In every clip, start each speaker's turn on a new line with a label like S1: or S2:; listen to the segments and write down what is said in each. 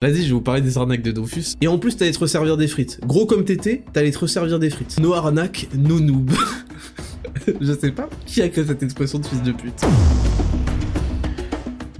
S1: Vas-y, je vais vous parler des arnaques de Dofus. Et en plus, t'allais te resservir des frites. Gros comme t'étais, t'allais te resservir des frites. No arnaque, no noob. je sais pas qui a créé cette expression de fils de pute.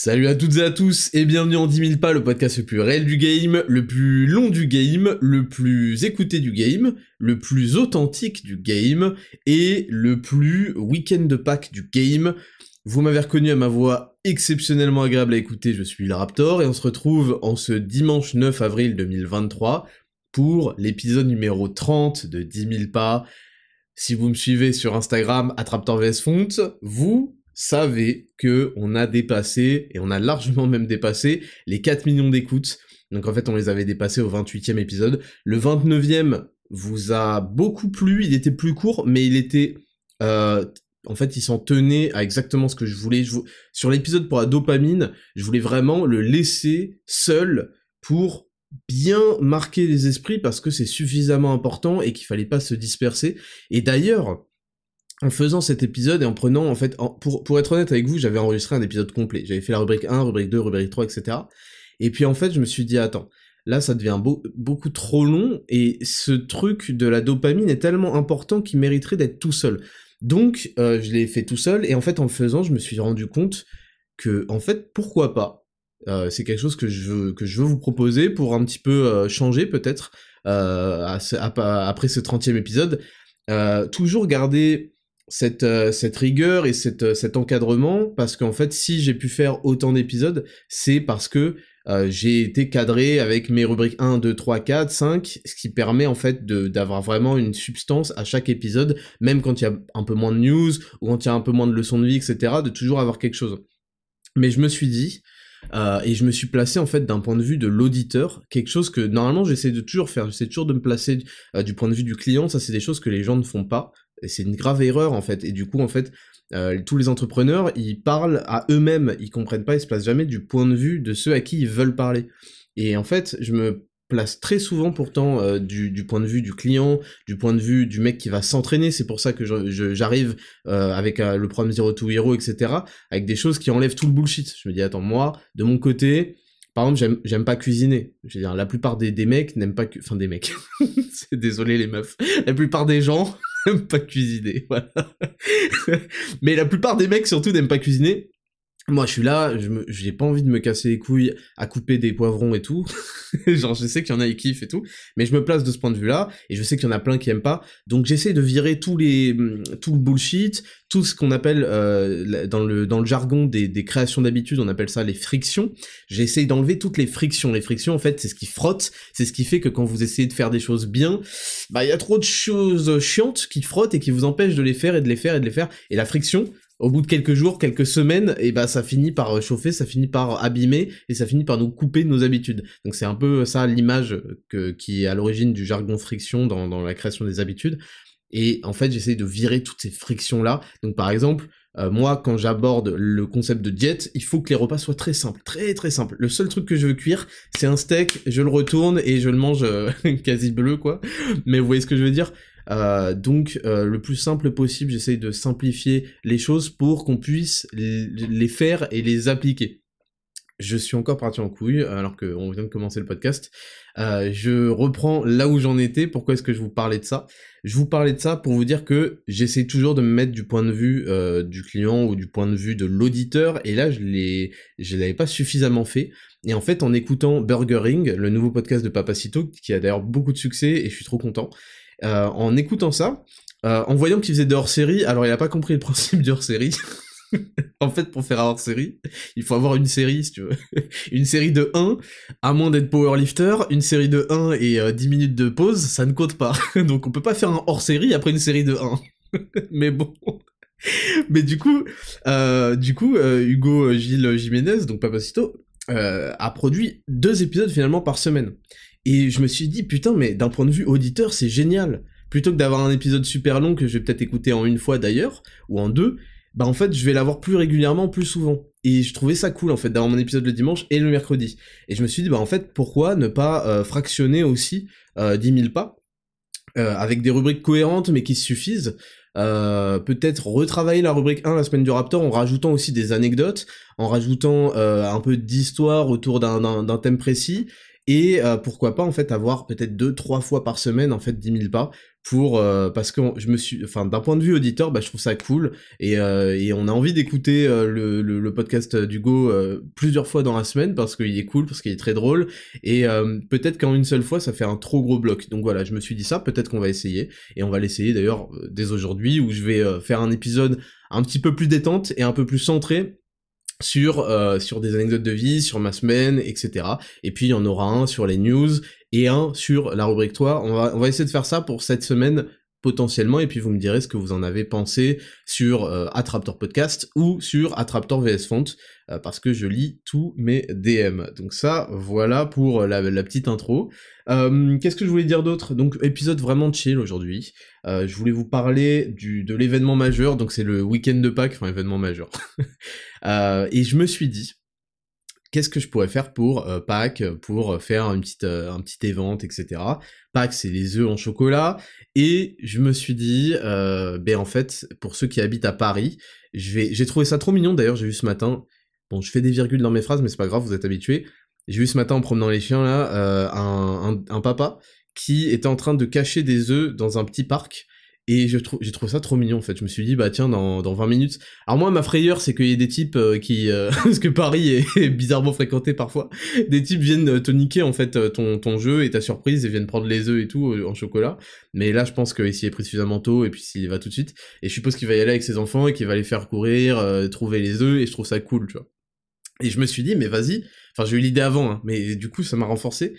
S1: Salut à toutes et à tous et bienvenue en 10 000 pas, le podcast le plus réel du game, le plus long du game, le plus écouté du game, le plus authentique du game et le plus week-end de Pâques du game. Vous m'avez reconnu à ma voix exceptionnellement agréable à écouter, je suis le Raptor et on se retrouve en ce dimanche 9 avril 2023 pour l'épisode numéro 30 de 10 000 pas. Si vous me suivez sur Instagram, Attraptor VS Font, vous savez que on a dépassé, et on a largement même dépassé, les 4 millions d'écoutes. Donc en fait, on les avait dépassés au 28e épisode. Le 29e vous a beaucoup plu, il était plus court, mais il était... Euh, en fait, il s'en tenait à exactement ce que je voulais. Sur l'épisode pour la dopamine, je voulais vraiment le laisser seul pour bien marquer les esprits parce que c'est suffisamment important et qu'il fallait pas se disperser. Et d'ailleurs, en faisant cet épisode et en prenant, en fait, pour, pour être honnête avec vous, j'avais enregistré un épisode complet. J'avais fait la rubrique 1, rubrique 2, rubrique 3, etc. Et puis en fait, je me suis dit, attends, là ça devient beaucoup trop long et ce truc de la dopamine est tellement important qu'il mériterait d'être tout seul. Donc euh, je l'ai fait tout seul et en fait en le faisant, je me suis rendu compte que en fait pourquoi pas? Euh, c'est quelque chose que je veux que je veux vous proposer pour un petit peu euh, changer peut-être après ce 30e épisode. toujours garder cette, euh, cette rigueur et cette, euh, cet encadrement, parce qu'en fait, si j'ai pu faire autant d'épisodes, c'est parce que euh, j'ai été cadré avec mes rubriques 1, 2, 3, 4, 5, ce qui permet en fait d'avoir vraiment une substance à chaque épisode, même quand il y a un peu moins de news, ou quand il y a un peu moins de leçons de vie, etc., de toujours avoir quelque chose. Mais je me suis dit, et je me suis placé en fait d'un point de vue de l'auditeur, quelque chose que normalement j'essaie de toujours faire, j'essaie toujours de me placer du point de vue du client, ça c'est des choses que les gens ne font pas, c'est une grave erreur en fait. Et du coup, en fait, euh, tous les entrepreneurs, ils parlent à eux-mêmes, ils comprennent pas, ils se placent jamais du point de vue de ceux à qui ils veulent parler. Et en fait, je me place très souvent pourtant euh, du, point de vue du client, du point de vue du mec qui va s'entraîner. C'est pour ça que j'arrive euh, avec le programme Zero to Hero, etc. Avec des choses qui enlèvent tout le bullshit. Je me dis attends moi, de mon côté, par exemple, j'aime pas cuisiner. Je veux dire, la plupart des, mecs n'aiment pas, enfin des mecs. Désolé les meufs. La plupart des gens pas cuisiner. Mais la plupart des mecs surtout n'aiment pas cuisiner. Moi, je suis là, je j'ai pas envie de me casser les couilles à couper des poivrons et tout. Genre, je sais qu'il y en a qui kiffent et tout, mais je me place de ce point de vue-là, et je sais qu'il y en a plein qui aiment pas. Donc, j'essaie de virer tous les, tout le bullshit, tout ce qu'on appelle euh, dans le dans le jargon des, des créations d'habitude, on appelle ça les frictions. J'essaie d'enlever toutes les frictions. Les frictions, en fait, c'est ce qui frotte, c'est ce qui fait que quand vous essayez de faire des choses bien, bah il y a trop de choses chiantes qui frottent et qui vous empêchent de les faire et de les faire et de les faire. Et la friction, au bout de quelques jours, quelques semaines, et bah ça finit par chauffer, ça finit par abîmer et ça finit par nous couper nos habitudes. Donc c'est un peu ça l'image que qui est à l'origine du jargon friction dans, dans la création des habitudes. Et en fait, j'essaye de virer toutes ces frictions là. Donc par exemple, euh, moi quand j'aborde le concept de diète, il faut que les repas soient très simples, très très simples. Le seul truc que je veux cuire, c'est un steak, je le retourne et je le mange euh, quasi bleu quoi. Mais vous voyez ce que je veux dire? Euh, donc euh, le plus simple possible, j'essaye de simplifier les choses pour qu'on puisse les faire et les appliquer. Je suis encore parti en couille alors qu'on vient de commencer le podcast. Euh, je reprends là où j'en étais. Pourquoi est-ce que je vous parlais de ça? Je vous parlais de ça pour vous dire que j'essaie toujours de me mettre du point de vue du client ou du point de vue de l'auditeur. Et là, je l'ai, je l'avais pas suffisamment fait. Et en fait, en écoutant Burgering, le nouveau podcast de Papacito, qui a d'ailleurs beaucoup de succès et je suis trop content, euh, en écoutant ça, euh, en voyant qu'il faisait de hors-série, alors il a pas compris le principe de hors-série. en fait, pour faire un hors-série, il faut avoir une série, si tu veux. une série de 1, à moins d'être powerlifter, une série de 1 et 10 euh, minutes de pause, ça ne compte pas. Donc on peut pas faire un hors-série après une série de 1. Mais bon. Mais du coup, du coup, Hugo Gilles Jiménez, donc Papacito, a produit deux épisodes finalement par semaine. Et je me suis dit, putain, mais d'un point de vue auditeur, c'est génial. plutôt que d'avoir un épisode super long que je vais peut-être écouter en une fois d'ailleurs, ou en deux, bah en fait je vais l'avoir plus régulièrement, plus souvent. Et je trouvais ça cool en fait d'avoir mon épisode le dimanche et le mercredi. Et je me suis dit bah en fait pourquoi ne pas euh, fractionner aussi euh, 10 000 pas euh, avec des rubriques cohérentes mais qui suffisent. Euh, peut-être retravailler la rubrique 1 la semaine du Raptor en rajoutant aussi des anecdotes, en rajoutant un peu d'histoire autour d'un thème précis, et euh, pourquoi pas en fait avoir peut-être deux trois fois par semaine en fait 10 000 pas pour euh, parce que je me suis enfin d'un point de vue auditeur bah je trouve ça cool. Et, euh, et on a envie d'écouter le, le, le, podcast d'Hugo plusieurs fois dans la semaine parce qu'il est cool parce qu'il est très drôle. Et peut-être qu'en une seule fois ça fait un trop gros bloc. Donc voilà je me suis dit ça peut-être qu'on va essayer. Et on va l'essayer d'ailleurs dès aujourd'hui où je vais faire un épisode un petit peu plus détente et un peu plus centré sur euh, sur des anecdotes de vie, sur ma semaine, etc. Et puis il y en aura un sur les news et un sur la rubrique toi. On va on va essayer de faire ça pour cette semaine potentiellement et puis vous me direz ce que vous en avez pensé sur euh, Attraptor Podcast ou sur Attraptor VS Font euh, parce que je lis tous mes DM. Donc ça voilà pour la, la petite intro. Euh, Qu'est-ce que je voulais dire d'autre? Donc épisode vraiment chill aujourd'hui. Euh, je voulais vous parler du, de l'événement majeur, donc c'est le week-end de Pâques, enfin événement majeur. et je me suis dit, qu'est-ce que je pourrais faire pour euh, Pâques, pour faire une petite, euh, un petit event, etc. Pâques, c'est les œufs en chocolat. Et je me suis dit, euh, ben en fait, pour ceux qui habitent à Paris, j'ai trouvé ça trop mignon. D'ailleurs, j'ai vu ce matin. Bon, je fais des virgules dans mes phrases, mais c'est pas grave, vous êtes habitués. J'ai vu ce matin en promenant les chiens là, euh, un, un, un, papa qui était en train de cacher des œufs dans un petit parc et je trouve, j'ai trouvé ça trop mignon en fait. Je me suis dit bah tiens dans, dans 20 minutes. Alors moi ma frayeur c'est qu'il y ait des types euh, qui euh, parce que Paris est, bizarrement fréquenté parfois. Des types viennent te niquer en fait euh, ton, ton jeu et ta surprise et viennent prendre les œufs et tout en chocolat. Mais là je pense qu'il s'y est pris suffisamment tôt et puis s'il va tout de suite. Et je suppose qu'il va y aller avec ses enfants et qu'il va les faire courir, trouver les œufs et je trouve ça cool tu vois. Et je me suis dit mais vas-y. Enfin j'ai eu l'idée avant hein, mais du coup ça m'a renforcé.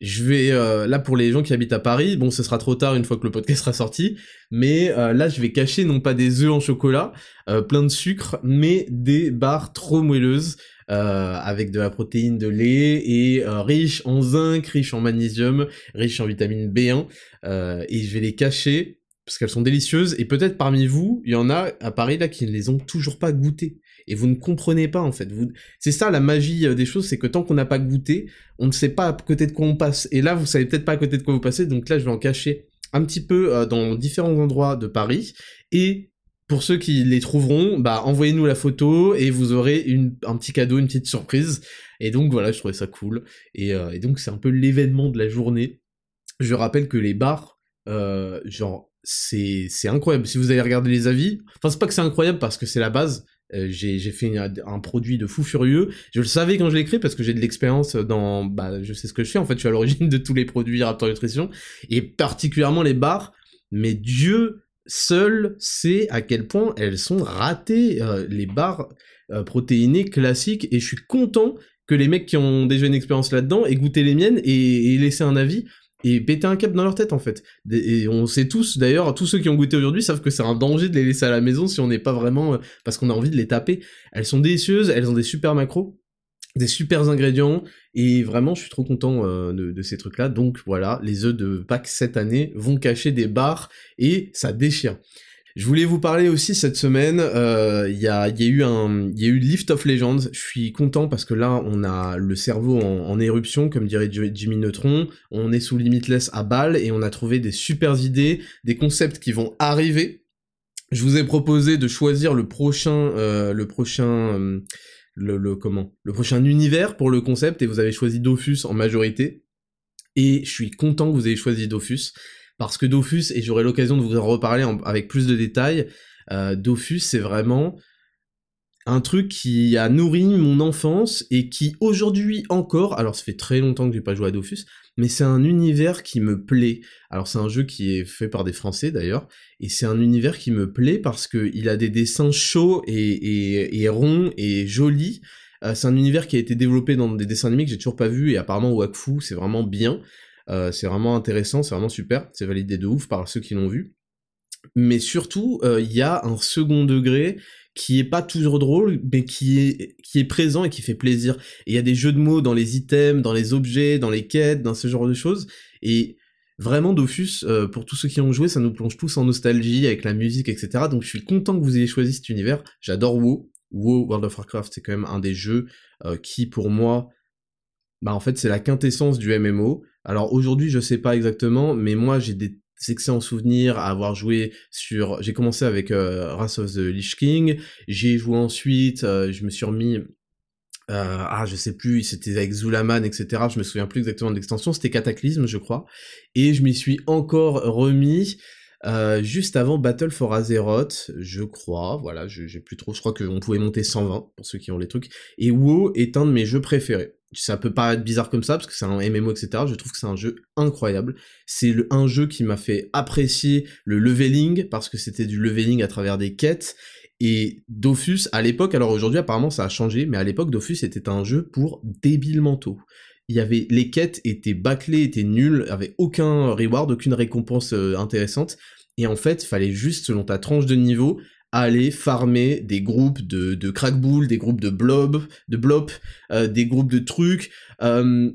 S1: Je vais euh, là pour les gens qui habitent à Paris, bon ce sera trop tard une fois que le podcast sera sorti, mais euh, là je vais cacher non pas des œufs en chocolat euh, plein de sucre, mais des barres trop moelleuses avec de la protéine de lait et riche en zinc, riche en magnésium, riche en vitamine B1 et je vais les cacher parce qu'elles sont délicieuses et peut-être parmi vous il y en a à Paris là qui ne les ont toujours pas goûtées et vous ne comprenez pas en fait. C'est ça la magie euh, des choses, c'est que tant qu'on n'a pas goûté, on ne sait pas à côté de quoi on passe. Et là, vous savez peut-être pas à côté de quoi vous passez, donc là, je vais en cacher un petit peu euh, dans différents endroits de Paris. Et pour ceux qui les trouveront, bah envoyez-nous la photo et vous aurez une, un petit cadeau, une petite surprise. Et donc voilà, je trouvais ça cool. Et, euh, donc c'est un peu l'événement de la journée. Je rappelle que les bars, genre c'est c'est incroyable. Si vous allez regarder les avis, enfin c'est pas que c'est incroyable parce que c'est la base, euh, j'ai fait un, produit de fou furieux. Je le savais quand je l'ai créé parce que j'ai de l'expérience dans, bah, je sais ce que je fais. En fait, je suis à l'origine de tous les produits Raptor Nutrition et particulièrement les barres. Mais Dieu seul sait à quel point elles sont ratées, euh, les barres euh, protéinées classiques. Et je suis content que les mecs qui ont déjà une expérience là-dedans aient goûté les miennes et, et laissé un avis et péter un cap dans leur tête en fait. Et on sait tous, d'ailleurs, tous ceux qui ont goûté aujourd'hui savent que c'est un danger de les laisser à la maison si on n'est pas vraiment... Euh, parce qu'on a envie de les taper. Elles sont délicieuses, elles ont des super macros, des super ingrédients, et vraiment je suis trop content euh, de, ces trucs-là. Donc voilà, les œufs de Pâques cette année vont cacher des barres, et ça déchire. Je voulais vous parler aussi cette semaine, euh, il y, a, eu y a eu Lift of Legends, je suis content parce que là on a le cerveau en, éruption, comme dirait Jimmy Neutron, on est sous Limitless à balle et on a trouvé des super idées, des concepts qui vont arriver. Je vous ai proposé de choisir le prochain, euh, le prochain, euh, le, le, comment, le prochain univers pour le concept et vous avez choisi Dofus en majorité. Et je suis content que vous ayez choisi Dofus parce que Dofus, et j'aurai l'occasion de vous en reparler avec plus de détails, euh, Dofus c'est vraiment un truc qui a nourri mon enfance et qui aujourd'hui encore, alors ça fait très longtemps que j'ai pas joué à Dofus, mais c'est un univers qui me plaît. Alors c'est un jeu qui est fait par des Français d'ailleurs, et c'est un univers qui me plaît parce que il a des dessins chauds et, et, ronds et jolis. Euh, c'est un univers qui a été développé dans des dessins animés que j'ai toujours pas vu et apparemment Wakfu c'est vraiment bien. Euh, c'est vraiment intéressant, c'est vraiment super, c'est validé de ouf par ceux qui l'ont vu. Mais surtout, euh, il y a un second degré qui est pas toujours drôle, mais qui est, présent et qui fait plaisir. Il y a des jeux de mots dans les items, dans les objets, dans les quêtes, dans ce genre de choses. Et vraiment Dofus, euh, pour tous ceux qui ont joué, ça nous plonge tous en nostalgie avec la musique, etc. Donc je suis content que vous ayez choisi cet univers. J'adore WoW. WoW, World of Warcraft, c'est quand même un des jeux qui, pour moi, bah en fait, c'est la quintessence du MMO. Alors aujourd'hui, je sais pas exactement, mais moi, j'ai des excellents souvenirs à avoir joué sur... J'ai commencé avec euh, Wrath of the Lich King, j'ai joué ensuite, je me suis remis euh, ah, je sais plus, c'était avec Zulaman, etc. Je me souviens plus exactement de l'extension. C'était Cataclysme, je crois. Et je m'y suis encore remis euh, juste avant Battle for Azeroth, je crois. Voilà, j'ai plus trop. Je crois qu'on pouvait monter 120 pour ceux qui ont les trucs. Et WoW est un de mes jeux préférés. Ça peut paraître bizarre comme ça parce que c'est un MMO, etc. Je trouve que c'est un jeu incroyable. C'est un jeu qui m'a fait apprécier le leveling parce que c'était du leveling à travers des quêtes et Dofus, à l'époque, alors aujourd'hui apparemment ça a changé, mais à l'époque Dofus était un jeu pour débiles mentaux. Il y avait les quêtes étaient bâclées, étaient nulles, avait aucun reward, aucune récompense euh, intéressante. Et en fait, fallait juste selon ta tranche de niveau aller farmer des groupes de, de crackbull, des groupes de blob, de blop, euh, des groupes de trucs. Euh,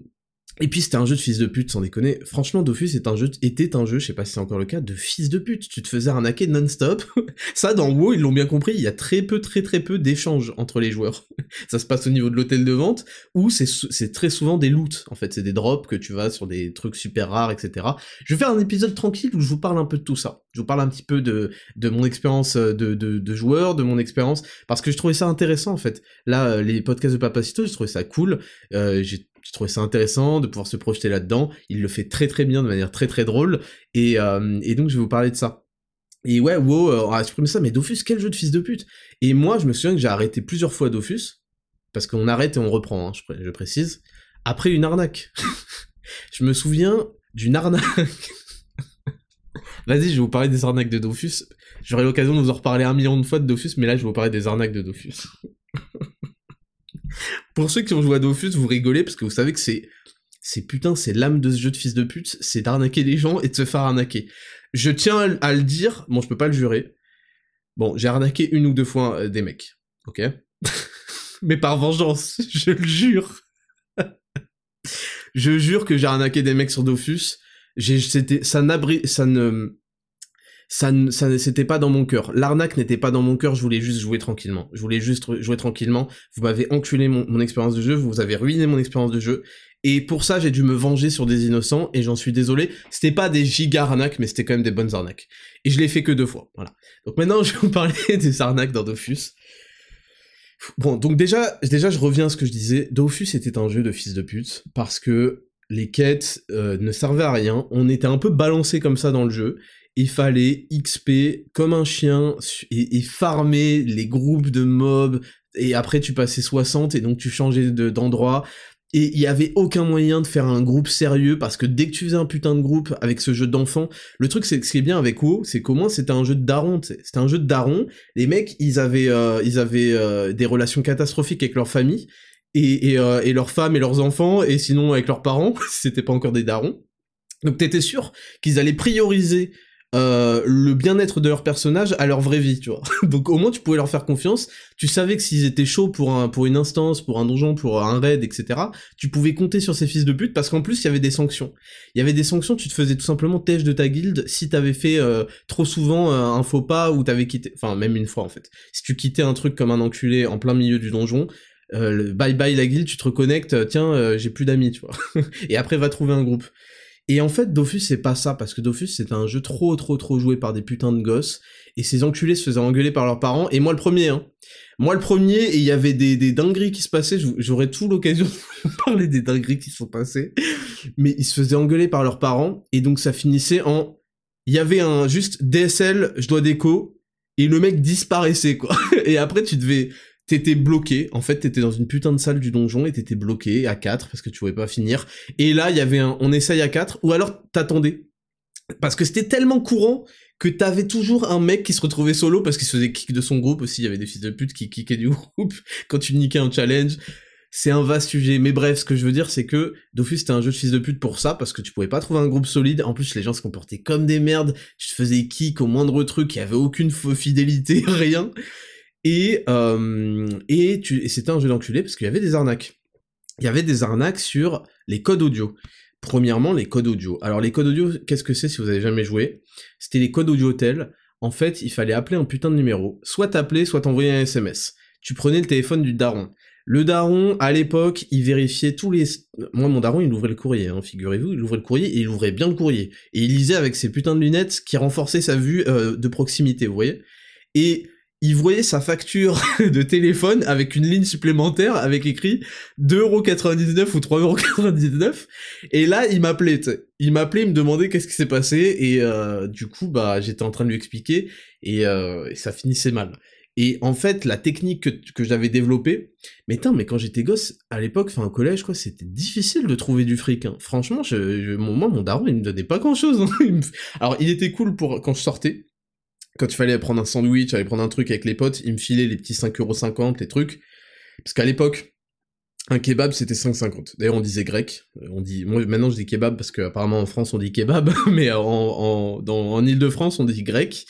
S1: et puis c'était un jeu de fils de pute, sans déconner. Franchement, Dofus un jeu, était un jeu, je sais pas si c'est encore le cas, de fils de pute. Tu te faisais arnaquer non-stop. Ça, dans WoW, ils l'ont bien compris, il y a très peu, très très peu d'échanges entre les joueurs. Ça se passe au niveau de l'hôtel de vente, où c'est très souvent des loots. En fait, c'est des drops que tu vas sur des trucs super rares, etc. Je vais faire un épisode tranquille où je vous parle un peu de tout ça. Je vous parle un petit peu de, de mon expérience de, de, de joueur, de mon expérience, parce que je trouvais ça intéressant, en fait. Là, les podcasts de Papacito, je trouvais ça cool. Euh, j'ai je trouvais ça intéressant de pouvoir se projeter là-dedans. Il le fait très très bien de manière très très drôle. Et, euh, donc je vais vous parler de ça. Et ouais, wow, euh, on a exprimé ça, mais Dofus, quel jeu de fils de pute Et moi, je me souviens que j'ai arrêté plusieurs fois Dofus, parce qu'on arrête et on reprend, hein, je, je, précise, après une arnaque. je me souviens d'une arnaque. Vas-y, je vais vous parler des arnaques de Dofus. J'aurai l'occasion de vous en reparler un million de fois de Dofus, mais là, je vais vous parler des arnaques de Dofus. Pour ceux qui ont joué à Dofus, vous rigolez parce que vous savez que c'est c'est putain, c'est l'âme de ce jeu de fils de pute, c'est d'arnaquer les gens et de se faire arnaquer. Je tiens à le dire, bon, je peux pas le jurer. Bon, j'ai arnaqué une ou deux fois euh, des mecs, ok? Mais par vengeance, je le jure. je jure que j'ai arnaqué des mecs sur Dofus. J'ai, ça ça ne, ça, ça c'était pas dans mon cœur. L'arnaque n'était pas dans mon cœur, je voulais juste jouer tranquillement. Je voulais juste jouer tranquillement. Vous m'avez enculé mon, mon expérience de jeu, vous avez ruiné mon expérience de jeu. Et pour ça, j'ai dû me venger sur des innocents, et j'en suis désolé. C'était pas des giga arnaques, mais c'était quand même des bonnes arnaques. Et je l'ai fait que deux fois, voilà. Donc maintenant, je vais vous parler des arnaques dans Dofus. Bon, donc déjà, déjà, je reviens à ce que je disais. Dofus était un jeu de fils de pute, parce que les quêtes euh, ne servaient à rien. On était un peu balancé comme ça dans le jeu il fallait XP comme un chien et, farmer les groupes de mobs, et après tu passais 60 et donc tu changeais d'endroit. et il y avait aucun moyen de faire un groupe sérieux parce que dès que tu faisais un putain de groupe avec ce jeu d'enfants, le truc c'est ce qui est bien avec WoW, c'est qu'au moins c'était un jeu de daron, c'était un jeu de daron. Les mecs, ils avaient euh, ils avaient euh, des relations catastrophiques avec leur famille et, et, euh, et leurs femmes et leurs enfants et sinon avec leurs parents, c'était pas encore des darons. Donc t'étais sûr qu'ils allaient prioriser euh, le bien-être de leur personnage à leur vraie vie, tu vois. Donc au moins tu pouvais leur faire confiance, tu savais que s'ils étaient chauds pour un pour une instance, pour un donjon, pour un raid, etc., tu pouvais compter sur ces fils de pute parce qu'en plus il y avait des sanctions. Il y avait des sanctions, tu te faisais tout simplement têche de ta guilde si t'avais fait euh, trop souvent euh, un faux pas ou t'avais quitté, enfin même une fois en fait. Si tu quittais un truc comme un enculé en plein milieu du donjon, bye bye la guilde, tu te reconnectes, tiens, j'ai plus d'amis, tu vois. et après va trouver un groupe. Et en fait, Dofus, c'est pas ça, parce que Dofus, c'est un jeu trop, trop, trop joué par des putains de gosses, et ces enculés se faisaient engueuler par leurs parents, et moi le premier, hein. Moi le premier, et il y avait des, des dingueries qui se passaient, j'aurais tout l'occasion de parler des dingueries qui se sont passées, mais ils se faisaient engueuler par leurs parents, et donc ça finissait en... Il y avait un juste DSL, je dois déco, et le mec disparaissait, quoi. Et après, tu devais t'étais bloqué, en fait t'étais dans une putain de salle du donjon et t'étais bloqué à 4 parce que tu pouvais pas finir. Et là il y avait un on essaye à 4 ou alors t'attendais. Parce que c'était tellement courant que t'avais toujours un mec qui se retrouvait solo parce qu'il se faisait kick de son groupe aussi, il y avait des fils de pute qui kickaient du groupe quand tu niquais un challenge. C'est un vaste sujet, mais bref, ce que je veux dire, c'est que Dofus c'était un jeu de fils de pute pour ça, parce que tu pouvais pas trouver un groupe solide. En plus, les gens se comportaient comme des merdes. Tu te faisais kick au moindre truc, il y avait aucune fidélité, rien. Et, euh, et, c'était un jeu d'enculé parce qu'il y avait des arnaques. Il y avait des arnaques sur les codes audio. Premièrement, les codes audio. Alors les codes audio, qu'est-ce que c'est si vous avez jamais joué? C'était les codes audio tel. En fait, il fallait appeler un putain de numéro. Soit t'appeler, soit t'envoyer un SMS. Tu prenais le téléphone du daron. Le daron, à l'époque, il vérifiait tous les... Moi, mon daron, il ouvrait le courrier, hein, figurez-vous, il ouvrait le courrier et il ouvrait bien le courrier. Et il lisait avec ses putains de lunettes qui renforçaient sa vue euh, de proximité, vous voyez? Et il voyait sa facture de téléphone avec une ligne supplémentaire avec écrit 2,99€ ou 3,99€. Et là, il m'appelait, il m'appelait, il me demandait qu'est-ce qui s'est passé, et euh, du coup, bah, j'étais en train de lui expliquer, et, euh, et ça finissait mal. Et en fait, la technique que, que j'avais développée, mais tain, mais quand j'étais gosse, à l'époque, enfin au collège, quoi, c'était difficile de trouver du fric. Hein. Franchement, je, mon, moi, mon daron, il me donnait pas grand-chose. Hein. Alors, il était cool pour quand je sortais. Quand il fallait prendre un sandwich, aller prendre un truc avec les potes, il me filait les petits 5,50€, les trucs. Parce qu'à l'époque, un kebab c'était 5,50. D'ailleurs on disait grec. On dit, moi maintenant je dis kebab parce qu'apparemment en France on dit kebab, mais en, en, en Ile-de-France on dit grec.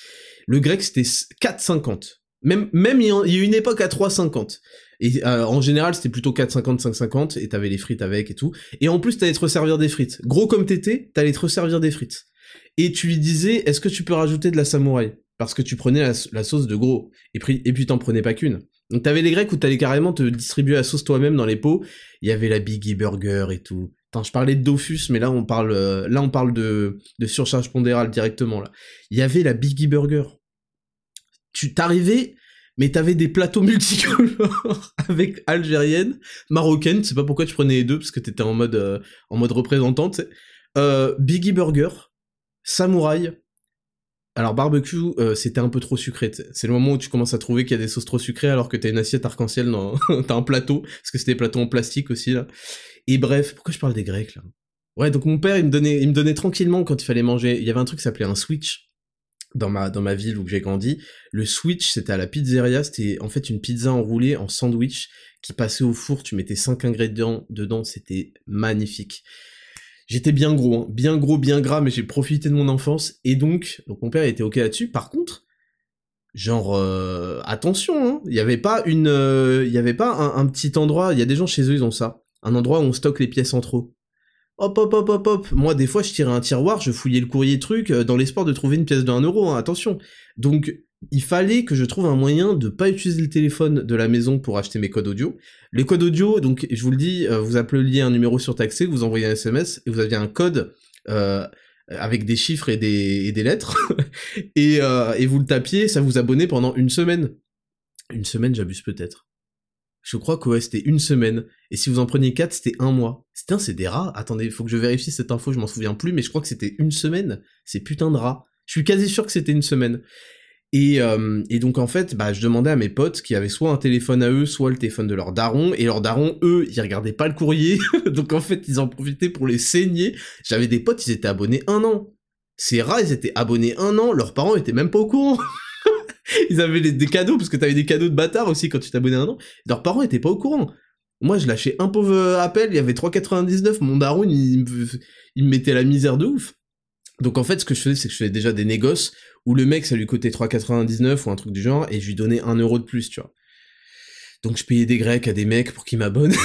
S1: Le grec c'était 4,50. Même, même il y a eu une époque à 3,50. Et euh, en général, c'était plutôt 4,50, 5,50, et t'avais les frites avec et tout. Et en plus, t'allais te resservir des frites. Gros comme t'étais, t'allais te resservir des frites. Et tu lui disais, est-ce que tu peux rajouter de la samouraï? Parce que tu prenais la, sauce de gros. Et puis, et puis t'en prenais pas qu'une. Donc t'avais les grecs où t'allais carrément te distribuer la sauce toi-même dans les pots. Il y avait la Biggie Burger et tout. Attends, je parlais de Dofus, mais là on parle, euh, là on parle de, de surcharge pondérale directement là. Il y avait la Biggie Burger tu t'arrivais, mais t'avais des plateaux multicolores avec algérienne, marocaine, je sais pas pourquoi tu prenais les deux, parce que t'étais en mode, euh, en mode représentante, euh, Biggie Burger, Samouraï, alors barbecue, euh, c'était un peu trop sucré. C'est le moment où tu commences à trouver qu'il y a des sauces trop sucrées alors que t'as une assiette arc-en-ciel dans... t'as un plateau, parce que c'était des plateaux en plastique aussi là. Et bref, pourquoi je parle des Grecs là? Ouais, donc mon père il me donnait, il me donnait tranquillement quand il fallait manger. Il y avait un truc qui s'appelait un switch dans ma dans ma ville où j'ai grandi, le switch c'était à la pizzeria, c'était en fait une pizza enroulée en sandwich qui passait au four, tu mettais 5 ingrédients dedans, c'était magnifique. J'étais bien gros, hein, bien gros, bien gras, mais j'ai profité de mon enfance. Et donc donc mon père était ok là-dessus. Par contre, genre euh, attention, il y avait pas une, euh, il y avait pas un, un, petit endroit, il y a des gens chez eux ils ont ça, un endroit où on stocke les pièces en trop. Hop hop hop hop hop. Moi, des fois, je tirais un tiroir, je fouillais le courrier truc, euh, dans l'espoir de trouver une pièce de 1 euro, hein, attention. Donc, il fallait que je trouve un moyen de pas utiliser le téléphone de la maison pour acheter mes codes audio. Les codes audio, donc, je vous le dis, euh, vous appeliez un numéro surtaxé, vous envoyez un SMS, et vous aviez un code, euh, avec des chiffres et des, et des lettres, et, euh, et vous le tapiez, ça vous abonnait pendant une semaine. Une semaine, j'abuse peut-être. Je crois que ouais, c'était une semaine. Et si vous en preniez 4, c'était un mois. Putain, c'est des rats. Attendez, faut que je vérifie cette info, je m'en souviens plus, mais je crois que c'était une semaine. C'est putain de rats. Je suis quasi sûr que c'était une semaine. Et, euh, et, donc en fait, bah, je demandais à mes potes qui avaient soit un téléphone à eux, soit le téléphone de leur daron, et leur daron, eux, ils regardaient pas le courrier, donc en fait, ils en profitaient pour les saigner. J'avais des potes, ils étaient abonnés un an. Ces rats, ils étaient abonnés un an, leurs parents étaient même pas au courant. ils avaient des, cadeaux, parce que t'avais des cadeaux de bâtard aussi quand tu t'abonnais un an. Leurs parents étaient pas au courant. Moi, je lâchais un pauvre appel, il y avait 3,99, mon daron, il, il me mettait la misère de ouf. Donc en fait, ce que je faisais, c'est que je faisais déjà des négoces où le mec, ça lui coûtait 3,99 ou un truc du genre, et je lui donnais un euro de plus, tu vois. Donc je payais des grecs à des mecs pour qu'ils m'abonnent.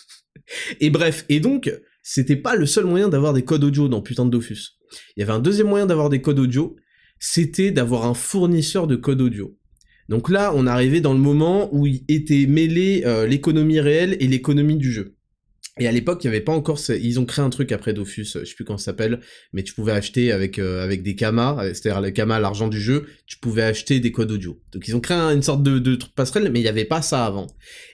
S1: et bref, et donc, c'était pas le seul moyen d'avoir des codes audio dans Putain de Dofus. Il y avait un deuxième moyen d'avoir des codes audio, c'était d'avoir un fournisseur de code audio. Donc là, on arrivait dans le moment où il était mêlé euh, l'économie réelle et l'économie du jeu. Et à l'époque, il y avait pas encore, ils ont créé un truc après Dofus, je sais plus comment ça s'appelle, mais tu pouvais acheter avec euh, avec des kamas, euh, c'est-à-dire les kamas, l'argent du jeu, tu pouvais acheter des codes audio. Donc ils ont créé une sorte de, de passerelle, mais il y avait pas ça avant.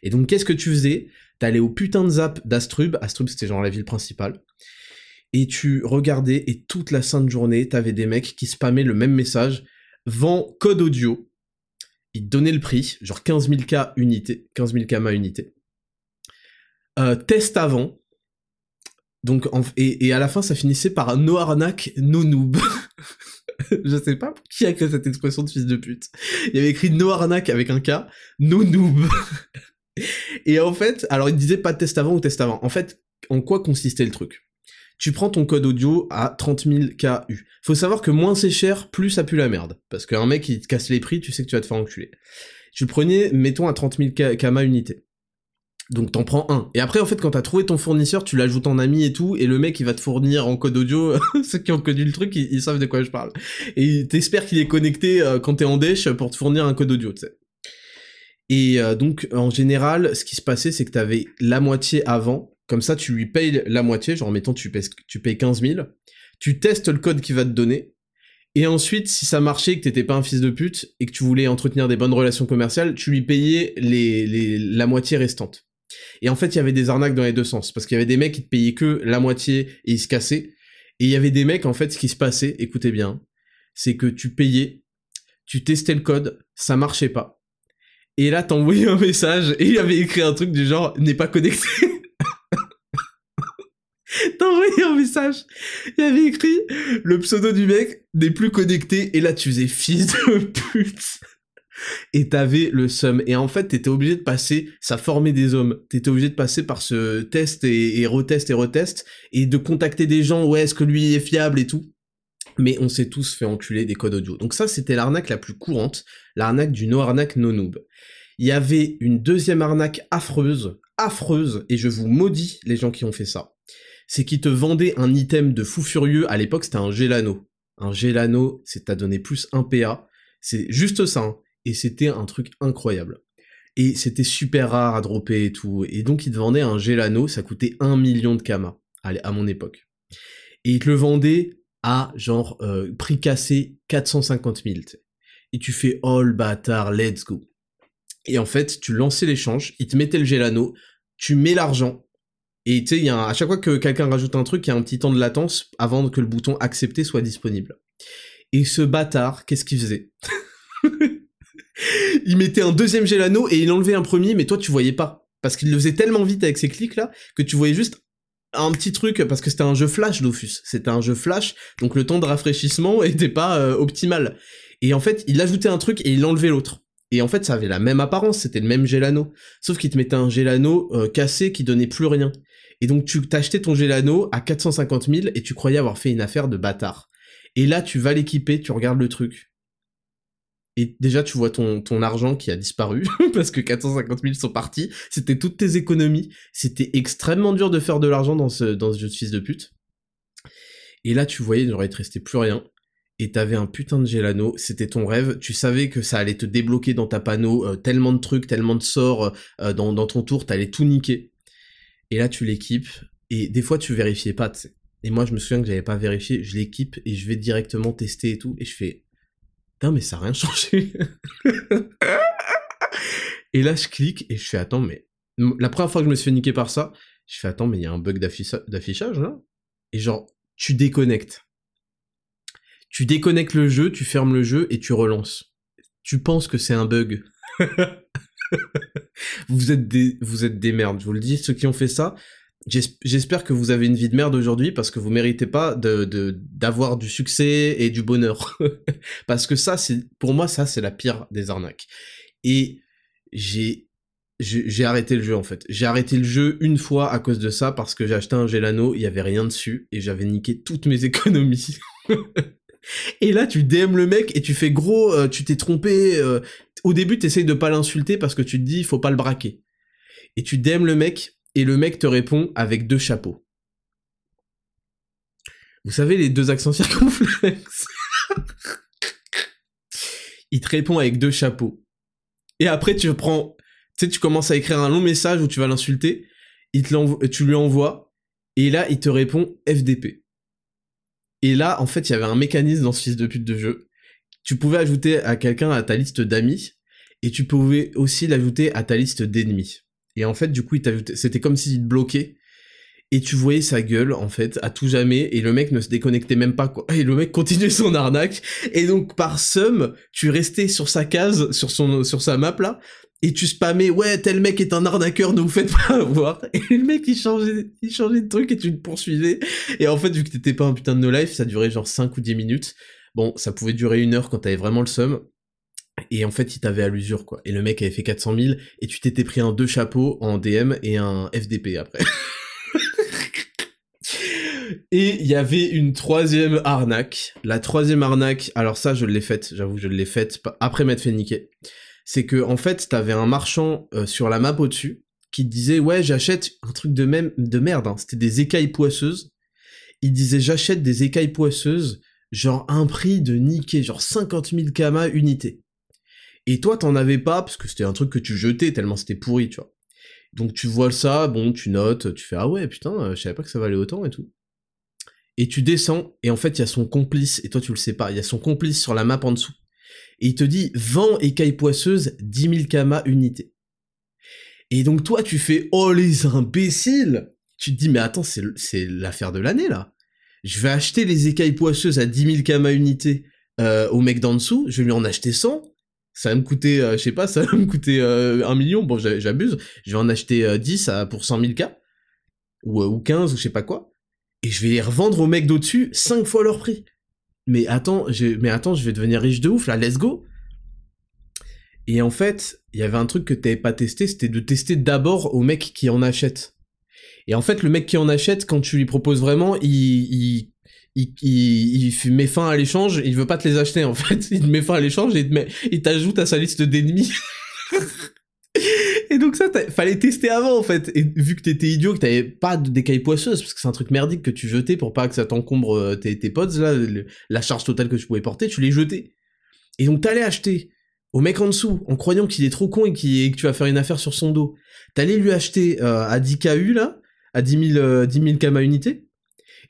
S1: Et donc qu'est-ce que tu faisais? T'allais au putain de zap d'Astrub, Astrub c'était genre la ville principale, et tu regardais et toute la sainte journée, t'avais des mecs qui spammaient le même message, vend code audio, ils donnaient le prix, genre 15 000 K unité, 15 000 kama unité. Euh, test avant. Donc, et, et, à la fin, ça finissait par no arnaque, no noob. je sais pas qui a créé cette expression de fils de pute. Il y avait écrit no arnaque avec un K, no noob. et en fait, alors il disait pas test avant ou test avant. En fait, en quoi consistait le truc? Tu prends ton code audio à 30 000 KU. Faut savoir que moins c'est cher, plus ça pue la merde. Parce qu'un mec qui te casse les prix, tu sais que tu vas te faire enculer. Tu le prenais, mettons à 30 000 kama unité. Donc t'en prends un. Et après, en fait, quand t'as trouvé ton fournisseur, tu l'ajoutes en ami et tout, et le mec, il va te fournir en code audio. Ceux qui ont connu le truc, ils, savent de quoi je parle. Et t'espères qu'il est connecté euh, quand t'es en dèche pour te fournir un code audio, tu sais. Et euh, donc, en général, ce qui se passait, c'est que t'avais la moitié avant. Comme ça, tu lui payes la moitié. Genre, mettons, tu tu payes 15 000. Tu testes le code qu'il va te donner. Et ensuite, si ça marchait, que t'étais pas un fils de pute, et que tu voulais entretenir des bonnes relations commerciales, tu lui payais la moitié restante. Et en fait, il y avait des arnaques dans les deux sens, parce qu'il y avait des mecs qui te payaient que la moitié et ils se cassaient. Et il y avait des mecs, en fait, ce qui se passait, écoutez bien, c'est que tu payais, tu testais le code, ça marchait pas. Et là, t'envoyais un message et il avait écrit un truc du genre n'est pas connecté. T'envoyais un message. Il avait écrit le pseudo du mec n'est plus connecté et là tu faisais fils de pute et t'avais le sum. Et en fait, t'étais obligé de passer, ça formait des hommes. T'étais obligé de passer par ce test et, et retest et retest et de contacter des gens, ouais, est-ce que lui est fiable et tout. Mais on s'est tous fait enculer des codes audio. Donc ça, c'était l'arnaque la plus courante, l'arnaque du no-arnaque no-noob. Il y avait une deuxième arnaque affreuse, affreuse, et je vous maudis les gens qui ont fait ça. C'est qu'ils te vendaient un item de fou furieux, à l'époque c'était un Gelano. Un Gelano, c'est à donner plus un PA. C'est juste ça. Hein et c'était un truc incroyable. Et c'était super rare à dropper et tout, et donc il te vendait un Gelano, ça coûtait 1 million de Kama, à, mon époque. Et il te le vendait à genre euh, prix cassé 450 000. Et tu fais oh le bâtard, let's go. Et en fait, tu lançais l'échange, il te mettait le Gelano, tu mets l'argent, et tu sais, à chaque fois que quelqu'un rajoute un truc, il y a un petit temps de latence avant que le bouton accepter soit disponible. Et ce bâtard, qu'est-ce qu'il faisait? il mettait un deuxième Gelano et il enlevait un premier, mais toi tu voyais pas. Parce qu'il le faisait tellement vite avec ses clics là, que tu voyais juste un petit truc, parce que c'était un jeu flash Dofus. C'était un jeu flash, donc le temps de rafraîchissement était pas euh, optimal. Et en fait, il ajoutait un truc et il enlevait l'autre. Et en fait, ça avait la même apparence, c'était le même Gelano. Sauf qu'il te mettait un Gelano euh, cassé qui donnait plus rien. Et donc tu t'achetais ton Gelano à 450 000 et tu croyais avoir fait une affaire de bâtard. Et là, tu vas l'équiper, tu regardes le truc et déjà tu vois ton, ton argent qui a disparu parce que 450 000 sont partis. C'était toutes tes économies. C'était extrêmement dur de faire de l'argent dans ce, dans ce jeu de fils de pute. Et là tu voyais, il n'aurait resté plus rien. Et t'avais un putain de Gelano, c'était ton rêve. Tu savais que ça allait te débloquer dans ta panneau euh, tellement de trucs, tellement de sorts euh, dans, dans ton tour, t'allais tout niquer. Et là tu l'équipes. Et des fois tu vérifiais pas, Et moi je me souviens que j'avais pas vérifié, je l'équipe et je vais directement tester et tout. Et je fais, mais ça n'a rien changé. et là, je clique et je fais, attends, mais la première fois que je me suis fait niquer par ça, je fais, attends, mais il y a un bug d'affichage là. Et genre, tu déconnectes. Tu déconnectes le jeu, tu fermes le jeu et tu relances. Tu penses que c'est un bug. vous êtes des, vous êtes des merdes. Je vous le dis, ceux qui ont fait ça, J'espère que vous avez une vie de merde aujourd'hui parce que vous méritez pas de d'avoir du succès et du bonheur. parce que ça, c'est pour moi, ça c'est la pire des arnaques. Et j'ai arrêté le jeu en fait. J'ai arrêté le jeu une fois à cause de ça parce que j'ai acheté un Gelano, il y avait rien dessus et j'avais niqué toutes mes économies. et là, tu DM le mec et tu fais gros, euh, tu t'es trompé. Euh, au début, t'essayes de pas l'insulter parce que tu te dis, faut pas le braquer. Et tu DM le mec et le mec te répond avec deux chapeaux. Vous savez les deux accents circonflexes Il te répond avec deux chapeaux. Et après tu prends, tu sais, tu commences à écrire un long message où tu vas l'insulter, tu lui envoies, et là il te répond FDP. Et là, en fait, il y avait un mécanisme dans ce fils de pute de jeu. Tu pouvais ajouter à quelqu'un à ta liste d'amis, et tu pouvais aussi l'ajouter à ta liste d'ennemis. Et en fait, du coup, c'était comme s'il te bloquait. Et tu voyais sa gueule, en fait, à tout jamais, et le mec ne se déconnectait même pas. Et le mec continuait son arnaque. Et donc, par somme, tu restais sur sa case, sur son, sur sa map, là, et tu spammais, ouais, tel mec est un arnaqueur, ne vous faites pas avoir. Et le mec, il changeait, il changeait de truc et tu te poursuivais. Et en fait, vu que t'étais pas un putain de no life, ça durait genre 5 ou 10 minutes. Bon, ça pouvait durer une heure quand t'avais vraiment le seum. Et en fait, il t'avait à l'usure, quoi. Et le mec avait fait 400 000, et tu t'étais pris un deux chapeaux en DM et un FDP après. et il y avait une troisième arnaque. La troisième arnaque, alors ça, je l'ai faite, j'avoue, je l'ai faite après m'être fait niquer. C'est que, en fait, t'avais un marchand euh, sur la map au-dessus, qui te disait ouais j'achète un truc de même de merde, hein. c'était des écailles poisseuses. Il disait j'achète des écailles poisseuses, genre un prix de niquer, genre 50 000 kama unité. Et toi t'en avais pas parce que c'était un truc que tu jetais tellement c'était pourri, tu vois. Donc tu vois ça, bon tu notes, tu fais ah ouais putain, euh, je savais pas que ça valait autant et tout. Et tu descends et en fait il y a son complice et toi tu le sais pas, il y a son complice sur la map en dessous. Et il te dit vent écaille poisseuse 10 000 kama unité. Et donc toi, tu fais oh les imbéciles Tu te dis mais attends, c'est l'affaire de l'année là. Je vais acheter les écailles poisseuses à 10 000 kama unité euh, au mec d'en dessous, je vais lui en acheter 100. Ça va me coûter, euh, je sais pas, ça va me coûter euh, 1 million. Bon, j'abuse. Je vais en acheter 10 euh, pour 100 000 k. Ou, ou 15 ou je sais pas quoi. Et je vais les revendre au mec d'au-dessus 5 fois leur prix. Mais attends, mais attends, je vais devenir riche de ouf là, let's go. Et en fait, il y avait un truc que t'avais pas testé, c'était de tester d'abord au mec qui en achète. Et en fait, le mec qui en achète, quand tu lui proposes vraiment, il, il, il, met fin à l'échange, il veut pas te les acheter en fait. Il te met fin à l'échange et il t'ajoute à sa liste d'ennemis. et donc ça, fallait tester avant en fait. Et vu que t'étais idiot, que t'avais pas d'écailles poisseuses, parce que c'est un truc merdique que tu jetais pour pas que ça t'encombre euh, tes, tes pods, là, la charge totale que tu pouvais porter, tu les jetais. Et donc t'allais acheter au mec en dessous, en croyant qu'il est trop con et, que tu vas faire une affaire sur son dos. T'allais lui acheter euh, à 10 KU, là, à 10 000, euh, 10 kama unité,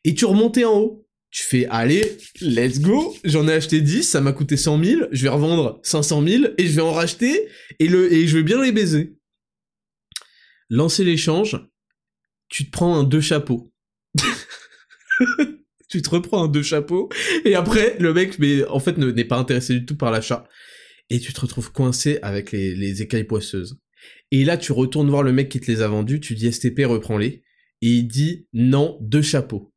S1: et tu remontais en haut. Tu fais, allez, let's go, j'en ai acheté 10, ça m'a coûté 100 000, je vais revendre 500 000, et je vais en racheter, et, le, et je vais bien les baiser. Lancer l'échange, tu te prends un deux chapeaux. tu te reprends un deux chapeaux, et après, le mec, mais en fait, n'est pas intéressé du tout par l'achat et tu te retrouves coincé avec les, écailles poisseuses. Et là, tu retournes voir le mec qui te les a vendus, tu dis STP, reprends-les, et il dit non, deux chapeaux.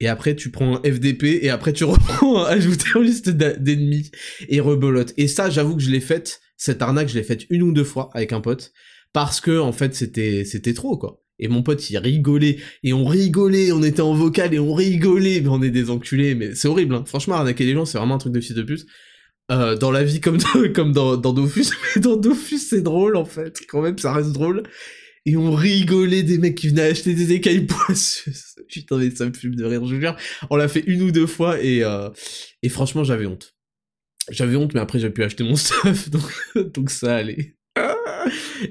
S1: Et après, tu prends un FDP, et après, tu reprends ajouter en liste d'ennemis, et rebelote. Et ça, j'avoue que je l'ai faite, cette arnaque, je l'ai faite une ou deux fois avec un pote, parce que, en fait, c'était, c'était trop, quoi. Et mon pote, il rigolait, et on rigolait, on était en vocal, et on rigolait, mais on est des enculés, mais c'est horrible, hein. Franchement, arnaquer les gens, c'est vraiment un truc de fils de puce. Euh, dans la vie comme dans, comme dans, dans Dofus, mais dans Dofus c'est drôle en fait, quand même ça reste drôle. Et on rigolait des mecs qui venaient acheter des écailles poisseuses. Putain mais ça me fume de rire, je veux dire. On l'a fait une ou deux fois et, euh, et franchement j'avais honte. J'avais honte mais après j'ai pu acheter mon stuff donc, donc ça allait.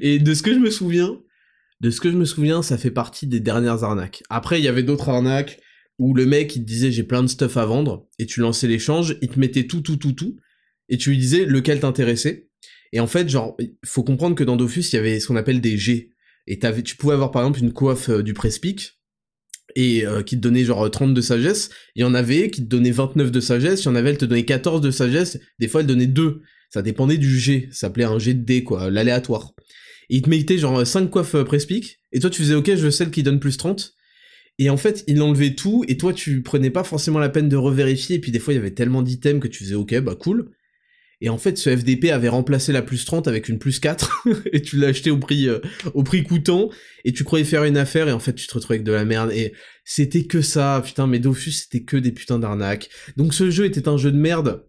S1: Et de ce que je me souviens, de ce que je me souviens, ça fait partie des dernières arnaques. Après, il y avait d'autres arnaques où le mec il te disait j'ai plein de stuff à vendre et tu lançais l'échange, il te mettait tout tout tout tout et tu lui disais lequel t'intéressait. Et en fait, genre, faut comprendre que dans Dofus, il y avait ce qu'on appelle des G. Et tu pouvais avoir par exemple une coiffe euh, du Prespic, et euh, qui te donnait genre 30 de sagesse. Il y en avait qui te donnait 29 de sagesse, il y en avait, elle te donnait 14 de sagesse, des fois elle donnait 2. Ça dépendait du G, ça s'appelait un G de D, quoi, l'aléatoire. Et il te mettait genre 5 coiffes euh, Prespic, et toi tu faisais ok, je veux celle qui donne plus 30. Et en fait, il enlevait tout, et toi tu prenais pas forcément la peine de revérifier, et puis des fois il y avait tellement d'items que tu faisais ok, bah cool. Et en fait, ce FDP avait remplacé la plus 30 avec une plus 4, et tu l'as acheté au prix, euh, au prix coûtant, et tu croyais faire une affaire, et en fait, tu te retrouvais avec de la merde, et c'était que ça, putain, mais Dofus, c'était que des putains d'arnaques. Donc ce jeu était un jeu de merde,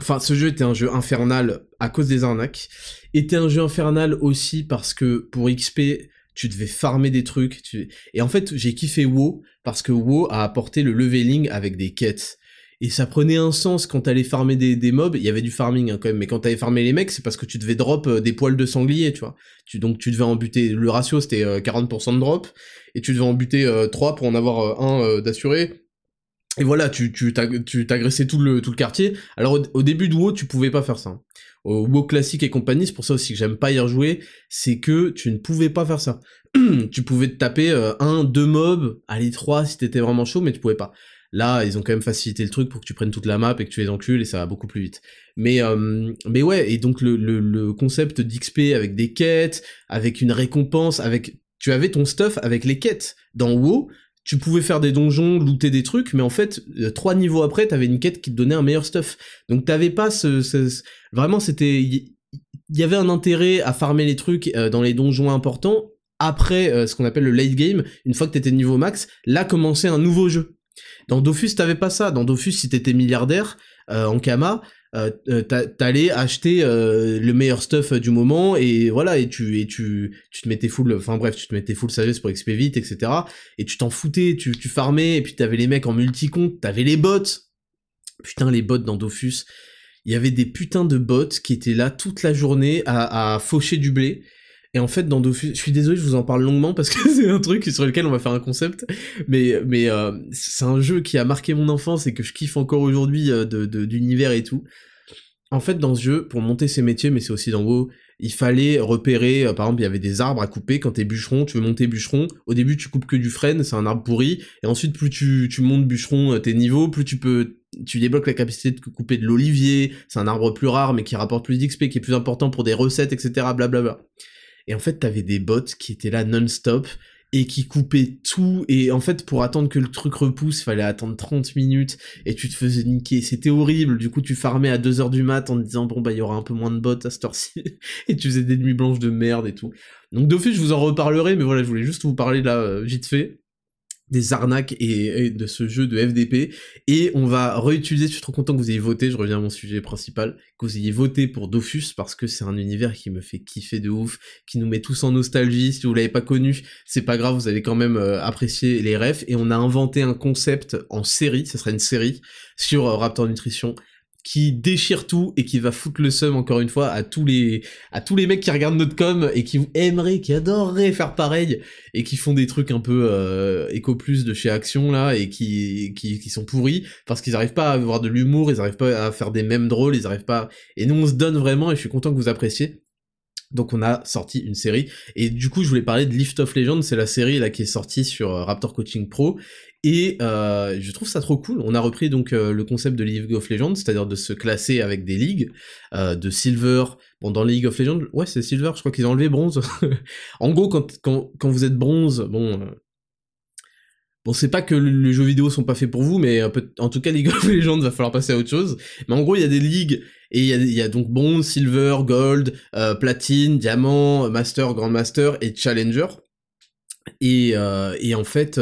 S1: enfin, ce jeu était un jeu infernal à cause des arnaques, était un jeu infernal aussi parce que, pour XP, tu devais farmer des trucs, et en fait, j'ai kiffé WoW, parce que WoW a apporté le leveling avec des quêtes et ça prenait un sens quand t'allais farmer des, des mobs, il y avait du farming hein, quand même, mais quand t'allais farmer les mecs, c'est parce que tu devais drop euh, des poils de sanglier, tu vois. Tu, donc tu devais en buter, le ratio c'était 40% euh, de drop, et tu devais en buter 3 euh, pour en avoir un d'assuré. Et voilà, tu, tu, t'agressais tout le, tout le quartier. Alors au, début de WoW, tu pouvais pas faire ça. Au WoW classique et compagnie, c'est pour ça aussi que j'aime pas y rejouer, c'est que tu ne pouvais pas faire ça. tu pouvais te taper un, deux mobs, allez trois si t'étais vraiment chaud, mais tu pouvais pas. Là, ils ont quand même facilité le truc pour que tu prennes toute la map et que tu les encules et ça va beaucoup plus vite. Mais euh, mais ouais, et donc le, le, le concept d'XP avec des quêtes, avec une récompense, avec tu avais ton stuff avec les quêtes. Dans WoW, tu pouvais faire des donjons, looter des trucs, mais en fait, euh, trois niveaux après, t'avais une quête qui te donnait un meilleur stuff. Donc t'avais pas ce, ce... vraiment c'était il y avait un intérêt à farmer les trucs euh, dans les donjons importants après ce qu'on appelle le late game, une fois que t'étais niveau max, là commençait un nouveau jeu. Dans Dofus, t'avais pas ça. Dans Dofus, si t'étais milliardaire, euh, en Kama, euh, euh t'allais acheter euh, le meilleur stuff du moment et voilà et tu et tu tu te mettais full enfin bref tu te mettais full sagesse pour XP vite etc et tu t'en foutais tu tu farmais et puis t'avais les mecs en multi-compte t'avais les bots. Putain les bots dans Dofus. Il y avait des putains de bots qui étaient là toute la journée à, à faucher du blé et en fait, dans Dofus, je suis désolé, je vous en parle longuement parce que c'est un truc sur lequel on va faire un concept, mais mais euh, c'est un jeu qui a marqué mon enfance et que je kiffe encore aujourd'hui euh, de d'univers et tout. En fait, dans ce jeu, pour monter ses métiers, mais c'est aussi dans WoW, il fallait repérer, euh, par exemple, il y avait des arbres à couper, quand t'es bûcheron, tu veux monter bûcheron, au début tu coupes que du frêne, c'est un arbre pourri, et ensuite plus tu, tu montes bûcheron tes niveaux, plus tu peux tu débloques la capacité de couper de l'olivier, c'est un arbre plus rare mais qui rapporte plus d'XP, qui est plus important pour des recettes, etc. blablabla. Et en fait, t'avais des bots qui étaient là non-stop et qui coupaient tout. Et en fait, pour attendre que le truc repousse, fallait attendre 30 minutes et tu te faisais niquer. C'était horrible. Du coup, tu farmais à 2h du mat en te disant, bon, bah, il y aura un peu moins de bots à cette heure-ci. et tu faisais des nuits blanches de merde et tout. Donc, d'office, je vous en reparlerai, mais voilà, je voulais juste vous parler là, euh, vite fait des arnaques et, de ce jeu de FDP et on va réutiliser, je suis trop content que vous ayez voté, je reviens à mon sujet principal, que vous ayez voté pour Dofus parce que c'est un univers qui me fait kiffer de ouf, qui nous met tous en nostalgie, si vous l'avez pas connu, c'est pas grave, vous allez quand même euh, apprécier les refs. Et on a inventé un concept en série, ce sera une série sur euh, Raptor Nutrition qui déchire tout et qui va foutre le seum encore une fois à tous les à tous les mecs qui regardent notre com et qui aimeraient, qui adoreraient faire pareil et qui font des trucs un peu euh, éco plus de chez Action là et qui qui, sont pourris parce qu'ils arrivent pas à avoir de l'humour, ils arrivent pas à faire des mêmes drôles, ils arrivent pas et nous on se donne vraiment et je suis content que vous appréciez. Donc on a sorti une série et du coup je voulais parler de Lift of Legends, c'est la série là qui est sortie sur euh, Raptor Coaching Pro et euh, je trouve ça trop cool. On a repris donc euh, le concept de League of Legends, c'est-à-dire de se classer avec des ligues, euh, de Silver. Bon, dans League of Legends, ouais, c'est Silver, je crois qu'ils ont enlevé bronze. en gros, quand, quand, quand vous êtes bronze, bon... Bon, c'est pas que les jeux vidéo sont pas faits pour vous, mais en tout cas, League of Legends va falloir passer à autre chose. Mais en gros, il y a des ligues, et il y a, y a, donc bronze, silver, gold, platine, diamant, master, grand master et challenger. Et, et en fait,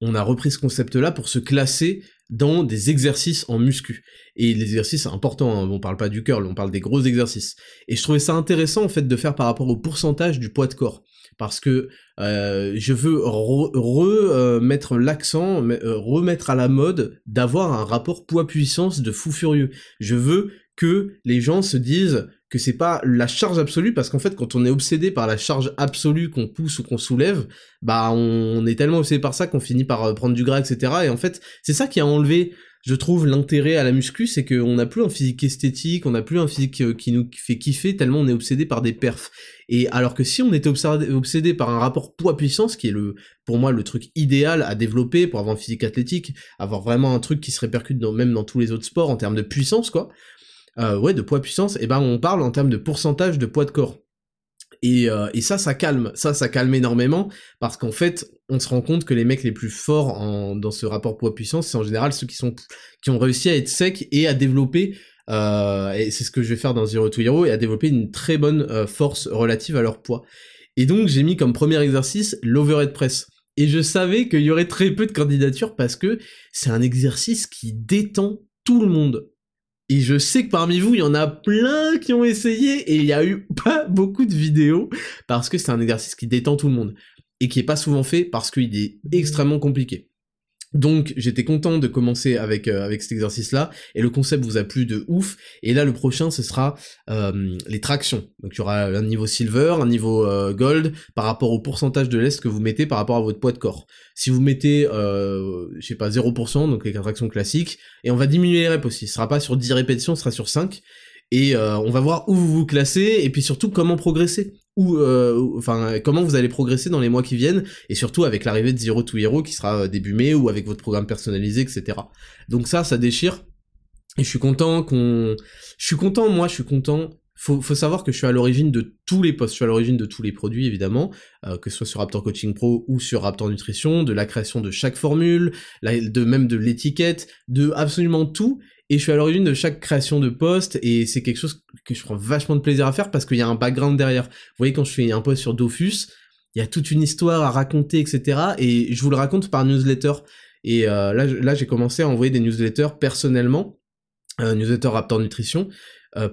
S1: on a repris ce concept-là pour se classer dans des exercices en muscu. Et les exercices importants, hein, on parle pas du curl, on parle des gros exercices. Et je trouvais ça intéressant en fait de faire par rapport au pourcentage du poids de corps. Parce que euh, je veux remettre euh, l'accent, euh, remettre à la mode d'avoir un rapport poids-puissance de fou furieux. Je veux que les gens se disent c'est pas la charge absolue parce qu'en fait quand on est obsédé par la charge absolue qu'on pousse ou qu'on soulève bah on est tellement obsédé par ça qu'on finit par euh, prendre du gras etc et en fait c'est ça qui a enlevé je trouve l'intérêt à la muscu c'est qu'on n'a plus un physique esthétique on n'a plus un physique euh, qui nous fait kiffer tellement on est obsédé par des perfs. Et alors que si on était obsédé par un rapport poids-puissance qui est le pour moi le truc idéal à développer pour avoir un physique athlétique avoir vraiment un truc qui se répercute même dans tous les autres sports en termes de puissance quoi euh, ouais, de poids puissance, et eh ben on parle en termes de pourcentage de poids de corps. Et, euh, et, ça, ça calme, ça, ça calme énormément, parce qu'en fait, on se rend compte que les mecs les plus forts en, dans ce rapport poids-puissance, c'est en général ceux qui sont qui ont réussi à être secs et à développer, euh, et c'est ce que je vais faire dans Zero to Hero, et à développer une très bonne euh, force relative à leur poids. Et donc j'ai mis comme premier exercice l'overhead press. Et je savais qu'il y aurait très peu de candidatures parce que c'est un exercice qui détend tout le monde. Et je sais que parmi vous, il y en a plein qui ont essayé et il y a eu pas beaucoup de vidéos parce que c'est un exercice qui détend tout le monde et qui est pas souvent fait parce qu'il est extrêmement compliqué. Donc j'étais content de commencer avec euh, avec cet exercice là et le concept vous a plu de ouf. Et là le prochain ce sera euh, les tractions. Donc il y aura un niveau silver un niveau euh, gold par rapport au pourcentage de lest que vous mettez par rapport à votre poids de corps. Si vous mettez je sais pas 0% donc les tractions classiques et on va diminuer les reps aussi. Ce sera pas sur 10 répétitions ce sera sur 5 et on va voir où vous vous classez et puis surtout comment progresser euh, enfin comment vous allez progresser dans les mois qui viennent et surtout avec l'arrivée de Zero to Hero qui sera euh, début mai ou avec votre programme personnalisé etc donc ça ça déchire et je suis content qu'on je suis content moi je suis content. Faut, faut savoir que je suis à l'origine de tous les postes, je suis à l'origine de tous les produits évidemment, euh, que ce soit sur Raptor Coaching Pro ou sur Raptor Nutrition, de la création de chaque formule, de même de l'étiquette, de absolument tout, et je suis à l'origine de chaque création de poste et c'est quelque chose que je prends vachement de plaisir à faire parce qu'il y a un background derrière. Vous voyez quand je fais un post sur Dofus, il y a toute une histoire à raconter, etc. Et je vous le raconte par newsletter. Et euh, là, là j'ai commencé à envoyer des newsletters personnellement newsletter Raptor Nutrition,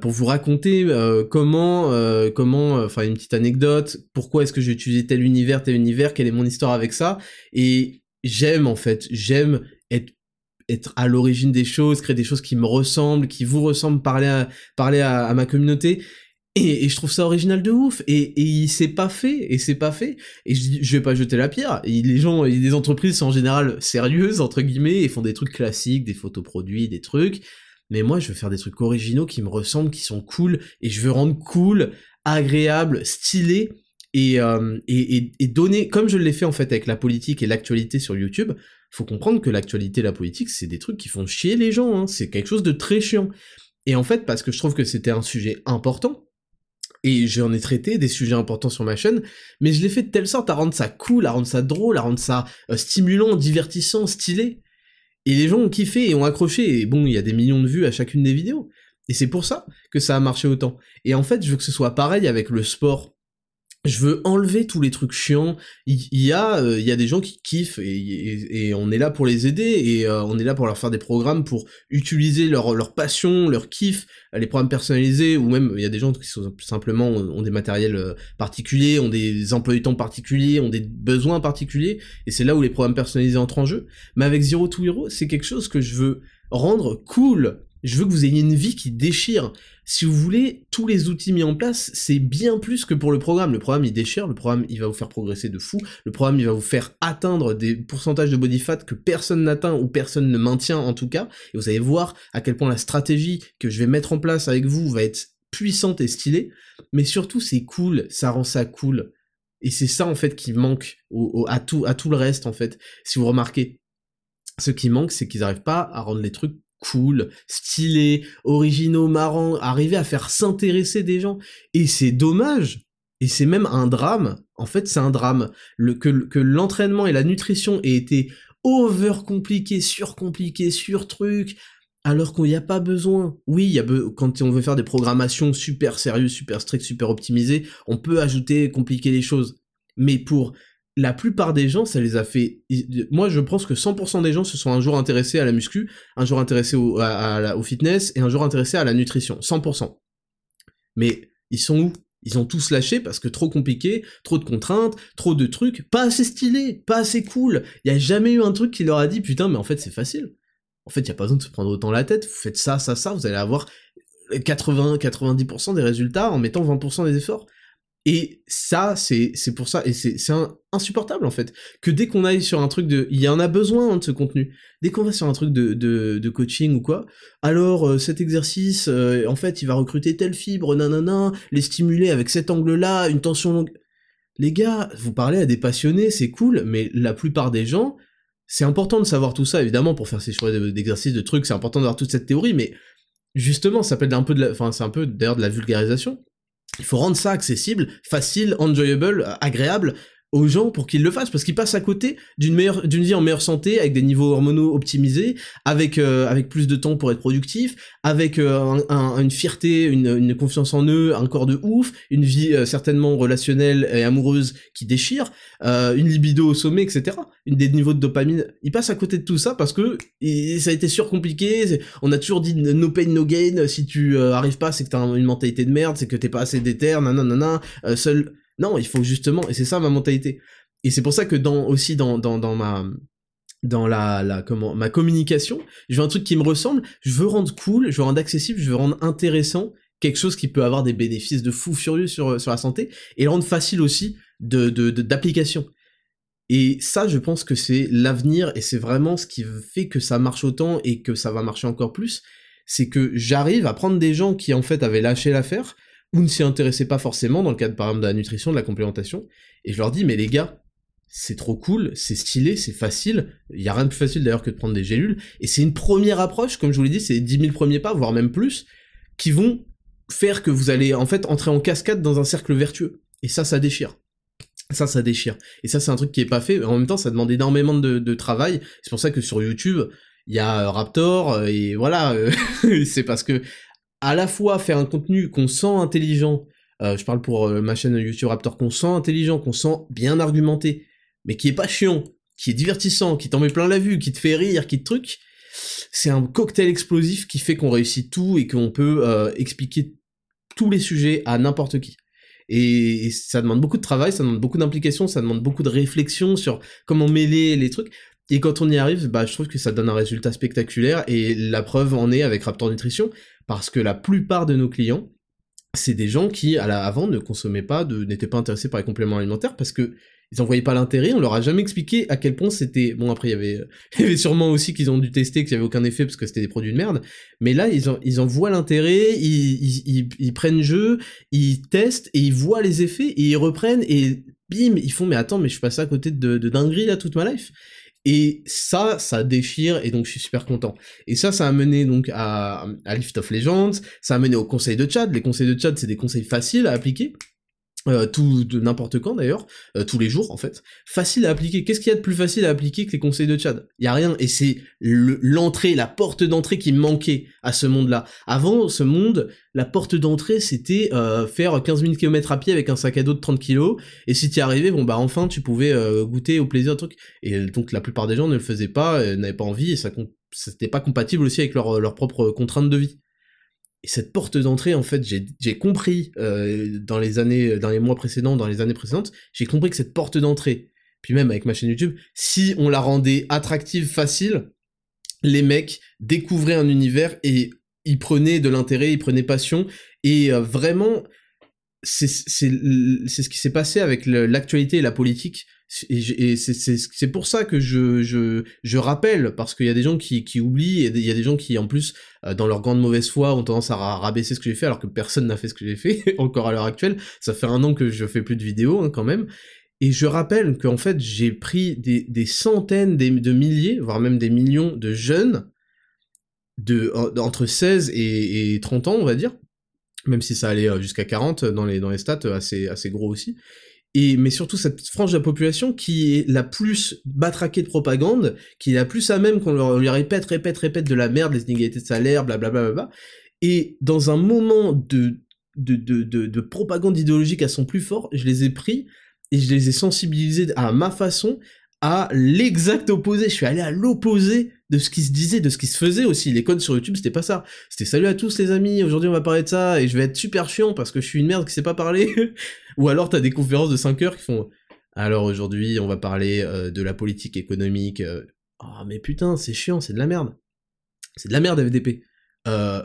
S1: pour vous raconter comment, comment, enfin une petite anecdote, pourquoi est-ce que j'ai utilisé tel univers, tel univers, quelle est mon histoire avec ça, et j'aime en fait, j'aime être être à l'origine des choses, créer des choses qui me ressemblent, qui vous ressemblent, parler à, parler à, ma communauté. Et, je trouve ça original de ouf. Et, et il s'est pas fait. Et c'est pas fait. Et je, je vais pas jeter la pierre. Et les gens, les entreprises sont en général sérieuses, entre guillemets, et font des trucs classiques, des photos produits, des trucs. Mais moi, je veux faire des trucs originaux qui me ressemblent, qui sont cool. Et je veux rendre cool, agréable, stylé. Et, euh, et, et, donner, comme je l'ai fait en fait avec la politique et l'actualité sur YouTube, faut comprendre que l'actualité et la politique, c'est des trucs qui font chier les gens, hein. c'est quelque chose de très chiant. Et en fait, parce que je trouve que c'était un sujet important, et j'en ai traité des sujets importants sur ma chaîne, mais je l'ai fait de telle sorte à rendre ça cool, à rendre ça drôle, à rendre ça euh, stimulant, divertissant, stylé. Et les gens ont kiffé et ont accroché, et bon, il y a des millions de vues à chacune des vidéos. Et c'est pour ça que ça a marché autant. Et en fait, je veux que ce soit pareil avec le sport je veux enlever tous les trucs chiants. Il y, a, euh, il y a des gens qui kiffent et, on est là pour les aider et euh, on est là pour leur faire des programmes pour utiliser leur, leur passion, leur kiff, les programmes personnalisés ou même il y a des gens qui sont simplement ont, des matériels euh, particuliers, ont des emplois du temps particuliers, ont des besoins particuliers et c'est là où les programmes personnalisés entrent en jeu. Mais avec Zero to Hero, c'est quelque chose que je veux rendre cool je veux que vous ayez une vie qui déchire. Si vous voulez, tous les outils mis en place, c'est bien plus que pour le programme. Le programme, il déchire, le programme, il va vous faire progresser de fou, le programme, il va vous faire atteindre des pourcentages de body fat que personne n'atteint ou personne ne maintient en tout cas. Et vous allez voir à quel point la stratégie que je vais mettre en place avec vous va être puissante et stylée. Mais surtout, c'est cool, ça rend ça cool. Et c'est ça, en fait, qui manque à, tout, à tout le reste, en fait. Si vous remarquez, ce qui manque, c'est qu'ils n'arrivent pas à rendre les trucs cool, stylés, originaux, marrants, arriver à faire s'intéresser des gens. Et c'est dommage. Et c'est même un drame. En fait, c'est un drame. Le, que, que l'entraînement et la nutrition aient été over compliqués, surcompliqués, sur trucs, alors qu'on n'y a pas besoin. Oui, y a quand on veut faire des programmations super sérieuses, super strictes, super optimisées, on peut ajouter, compliquer les choses. Mais pour la plupart des gens, ça les a fait. Moi, je pense que 100% des gens se sont un jour intéressés à la muscu, un jour intéressés au, fitness et un jour intéressés à la nutrition. 100%. Mais ils sont où? Ils ont tous lâché parce que trop compliqué, trop de contraintes, trop de trucs, pas assez stylé, pas assez cool. Il y a jamais eu un truc qui leur a dit putain, mais en fait c'est facile. En fait, il y a pas besoin de se prendre autant la tête. Vous faites ça, ça, ça, vous allez avoir 80-90% des résultats en mettant 20% des efforts. Et ça, c'est pour ça, et c'est insupportable en fait, que dès qu'on aille sur un truc de... Il y en a besoin hein, de ce contenu. Dès qu'on va sur un truc de, de, de coaching ou quoi, alors euh, cet exercice, euh, en fait, il va recruter telle fibre, nanana, les stimuler avec cet angle-là, une tension longue... Les gars, vous parlez à des passionnés, c'est cool, mais la plupart des gens, c'est important de savoir tout ça, évidemment, pour faire ces choix d'exercices, de trucs, c'est important d'avoir toute cette théorie, mais justement, ça peut être un peu de la... Enfin, c'est un peu d'ailleurs de la vulgarisation il faut rendre ça accessible, facile, enjoyable, agréable aux gens pour qu'ils le fassent parce qu'ils passent à côté d'une meilleure d'une vie en meilleure santé avec des niveaux hormonaux optimisés avec euh, avec plus de temps pour être productif avec euh, une fierté une, une, confiance en eux un corps de ouf une vie euh, certainement relationnelle et amoureuse qui déchire une libido au sommet etc une des niveaux de dopamine. Ils passent à côté de tout ça parce que ça a été surcompliqué on a toujours dit no pain no gain si tu arrives pas c'est que t'as une mentalité de merde c'est que t'es pas assez déter nanana seul non, il faut justement, et c'est ça ma mentalité. Et c'est pour ça que dans aussi dans, dans, dans ma dans la, la comment ma communication, je veux un truc qui me ressemble, je veux rendre cool, je veux rendre accessible, je veux rendre intéressant quelque chose qui peut avoir des bénéfices de fou furieux sur, sur la santé et rendre facile aussi de d'application. De, et ça, je pense que c'est l'avenir et c'est vraiment ce qui fait que ça marche autant et que ça va marcher encore plus. C'est que j'arrive à prendre des gens qui en fait avaient lâché l'affaire, ou ne s'y intéressaient pas forcément dans le cadre par exemple de la nutrition, de la complémentation, et je leur dis mais les gars, c'est trop cool, c'est stylé, c'est facile, il y a rien de plus facile d'ailleurs que de prendre des gélules, et c'est une première approche, comme je vous l'ai dit, c'est 10 000 premiers pas, voire même plus, qui vont faire que vous allez en fait entrer en cascade dans un cercle vertueux. Et ça, ça déchire. Ça, ça déchire. Et ça, c'est un truc qui est pas fait. En même temps, ça demande énormément de, de travail. C'est pour ça que sur YouTube, il y a Raptor, et voilà, c'est parce que à la fois faire un contenu qu'on sent intelligent, euh, je parle pour euh, ma chaîne YouTube Raptor, qu'on sent intelligent, qu'on sent bien argumenté, mais qui est pas chiant, qui est divertissant, qui t'en met plein la vue, qui te fait rire, qui te truc, c'est un cocktail explosif qui fait qu'on réussit tout et qu'on peut expliquer tous les sujets à n'importe qui. Et, ça demande beaucoup de travail, ça demande beaucoup d'implication, ça demande beaucoup de réflexion sur comment mêler les trucs. Et quand on y arrive, bah, je trouve que ça donne un résultat spectaculaire, et la preuve en est avec Raptor Nutrition, parce que la plupart de nos clients, c'est des gens qui, à la, avant, ne consommaient pas, n'étaient pas intéressés par les compléments alimentaires, parce que ils en voyaient pas l'intérêt, on leur a jamais expliqué à quel point c'était... Bon, après, il y avait, sûrement aussi qu'ils ont dû tester, qu'il y avait aucun effet, parce que c'était des produits de merde, mais là, ils en, voient l'intérêt, ils, ils, ils, prennent jeu, ils testent, et ils voient les effets, et ils reprennent, et bim, ils font, mais attends, mais je suis passé à côté de, de dinguerie, là, toute ma life. Et ça, ça déchire, et donc je suis super content. Et ça, ça a mené donc à, Lift of Legends, ça a mené au conseil de Chad. Les conseils de Chad, c'est des conseils faciles à appliquer. Euh, tout de n'importe quand d'ailleurs, euh, tous les jours en fait, facile à appliquer. Qu'est-ce qu'il y a de plus facile à appliquer que les conseils de Chad Il y a rien, et c'est l'entrée, la porte d'entrée qui manquait à ce monde-là. Avant, ce monde, la porte d'entrée, c'était euh, faire 15 000 km à pied avec un sac à dos de 30 kilos, et si tu y arrivais, bon bah enfin tu pouvais goûter au plaisir truc. Et donc la plupart des gens ne le faisaient pas, n'avaient pas envie, et ça c'était pas compatible aussi avec leurs leur propres contraintes de vie. Et cette porte d'entrée, en fait, j'ai compris euh, dans les années, dans les mois précédents, dans les années précédentes, j'ai compris que cette porte d'entrée, puis même avec ma chaîne YouTube, si on la rendait attractive, facile, les mecs découvraient un univers et ils prenaient de l'intérêt, ils prenaient passion, et euh, vraiment, c'est ce qui s'est passé avec l'actualité et la politique et, c'est pour ça que je, je, rappelle, parce qu'il y a des gens qui, qui oublient, et il y a des gens qui, en plus, euh, dans leur grande mauvaise foi, ont tendance à rabaisser ce que j'ai fait, alors que personne n'a fait ce que j'ai fait, encore à l'heure actuelle. Ça fait un an que je fais plus de vidéos, hein, quand même. Et je rappelle qu'en fait, j'ai pris des, des centaines des, de milliers, voire même des millions de jeunes, de, entre 16 et, et 30 ans, on va dire, même si ça allait euh, jusqu'à 40 dans les, dans les stats, assez, assez gros aussi, et mais surtout cette frange de la population qui est la plus batraquée de propagande, qui est la plus à même qu'on leur, lui répète, répète, répète de la merde, les inégalités de salaire, blablabla, bla, bla, bla, et dans un moment de de, de, de, de propagande idéologique à son plus fort, je les ai pris et je les ai sensibilisés à ma façon à l'exact opposé. Je suis allé à l'opposé de ce qui se disait, de ce qui se faisait aussi. Les codes sur YouTube, c'était pas ça. C'était salut à tous les amis, aujourd'hui on va parler de ça, et je vais être super chiant parce que je suis une merde qui sait pas parler. Ou alors t'as des conférences de 5 heures qui font alors aujourd'hui on va parler euh, de la politique économique. Oh mais putain, c'est chiant, c'est de la merde. C'est de la merde FDP. Euh,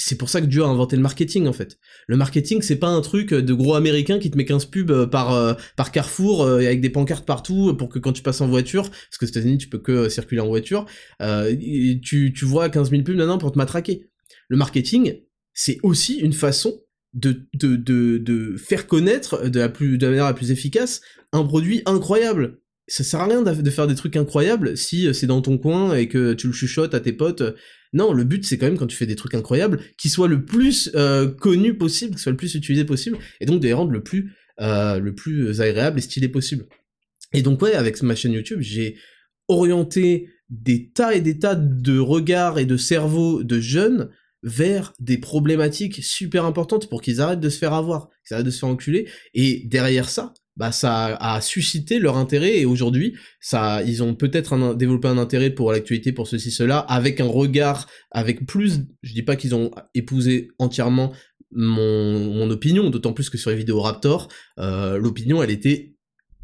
S1: c'est pour ça que Dieu a inventé le marketing en fait. Le marketing c'est pas un truc de gros américain qui te met 15 pubs euh, par euh, par Carrefour euh, avec des pancartes partout pour que quand tu passes en voiture, parce que aux États-Unis tu peux que circuler en voiture, tu, tu vois 15 000 pubs maintenant pour te matraquer. Le marketing c'est aussi une façon de, de, de, de faire connaître de la, plus, de la manière la plus efficace un produit incroyable ça sert à rien de faire des trucs incroyables si c'est dans ton coin et que tu le chuchotes à tes potes non, le but c'est quand même quand tu fais des trucs incroyables, qu'ils soient le plus euh, connus possible, qu'ils soient le plus utilisés possible, et donc de les rendre le plus, euh, le plus agréable et stylé possible. Et donc ouais, avec ma chaîne YouTube, j'ai orienté des tas et des tas de regards et de cerveaux de jeunes vers des problématiques super importantes pour qu'ils arrêtent de se faire avoir, qu'ils arrêtent de se faire enculer, et derrière ça, bah ça a suscité leur intérêt et aujourd'hui ça ils ont peut-être développé un intérêt pour l'actualité pour ceci cela avec un regard avec plus je dis pas qu'ils ont épousé entièrement mon, opinion d'autant plus que sur les vidéos Raptor euh, l'opinion elle était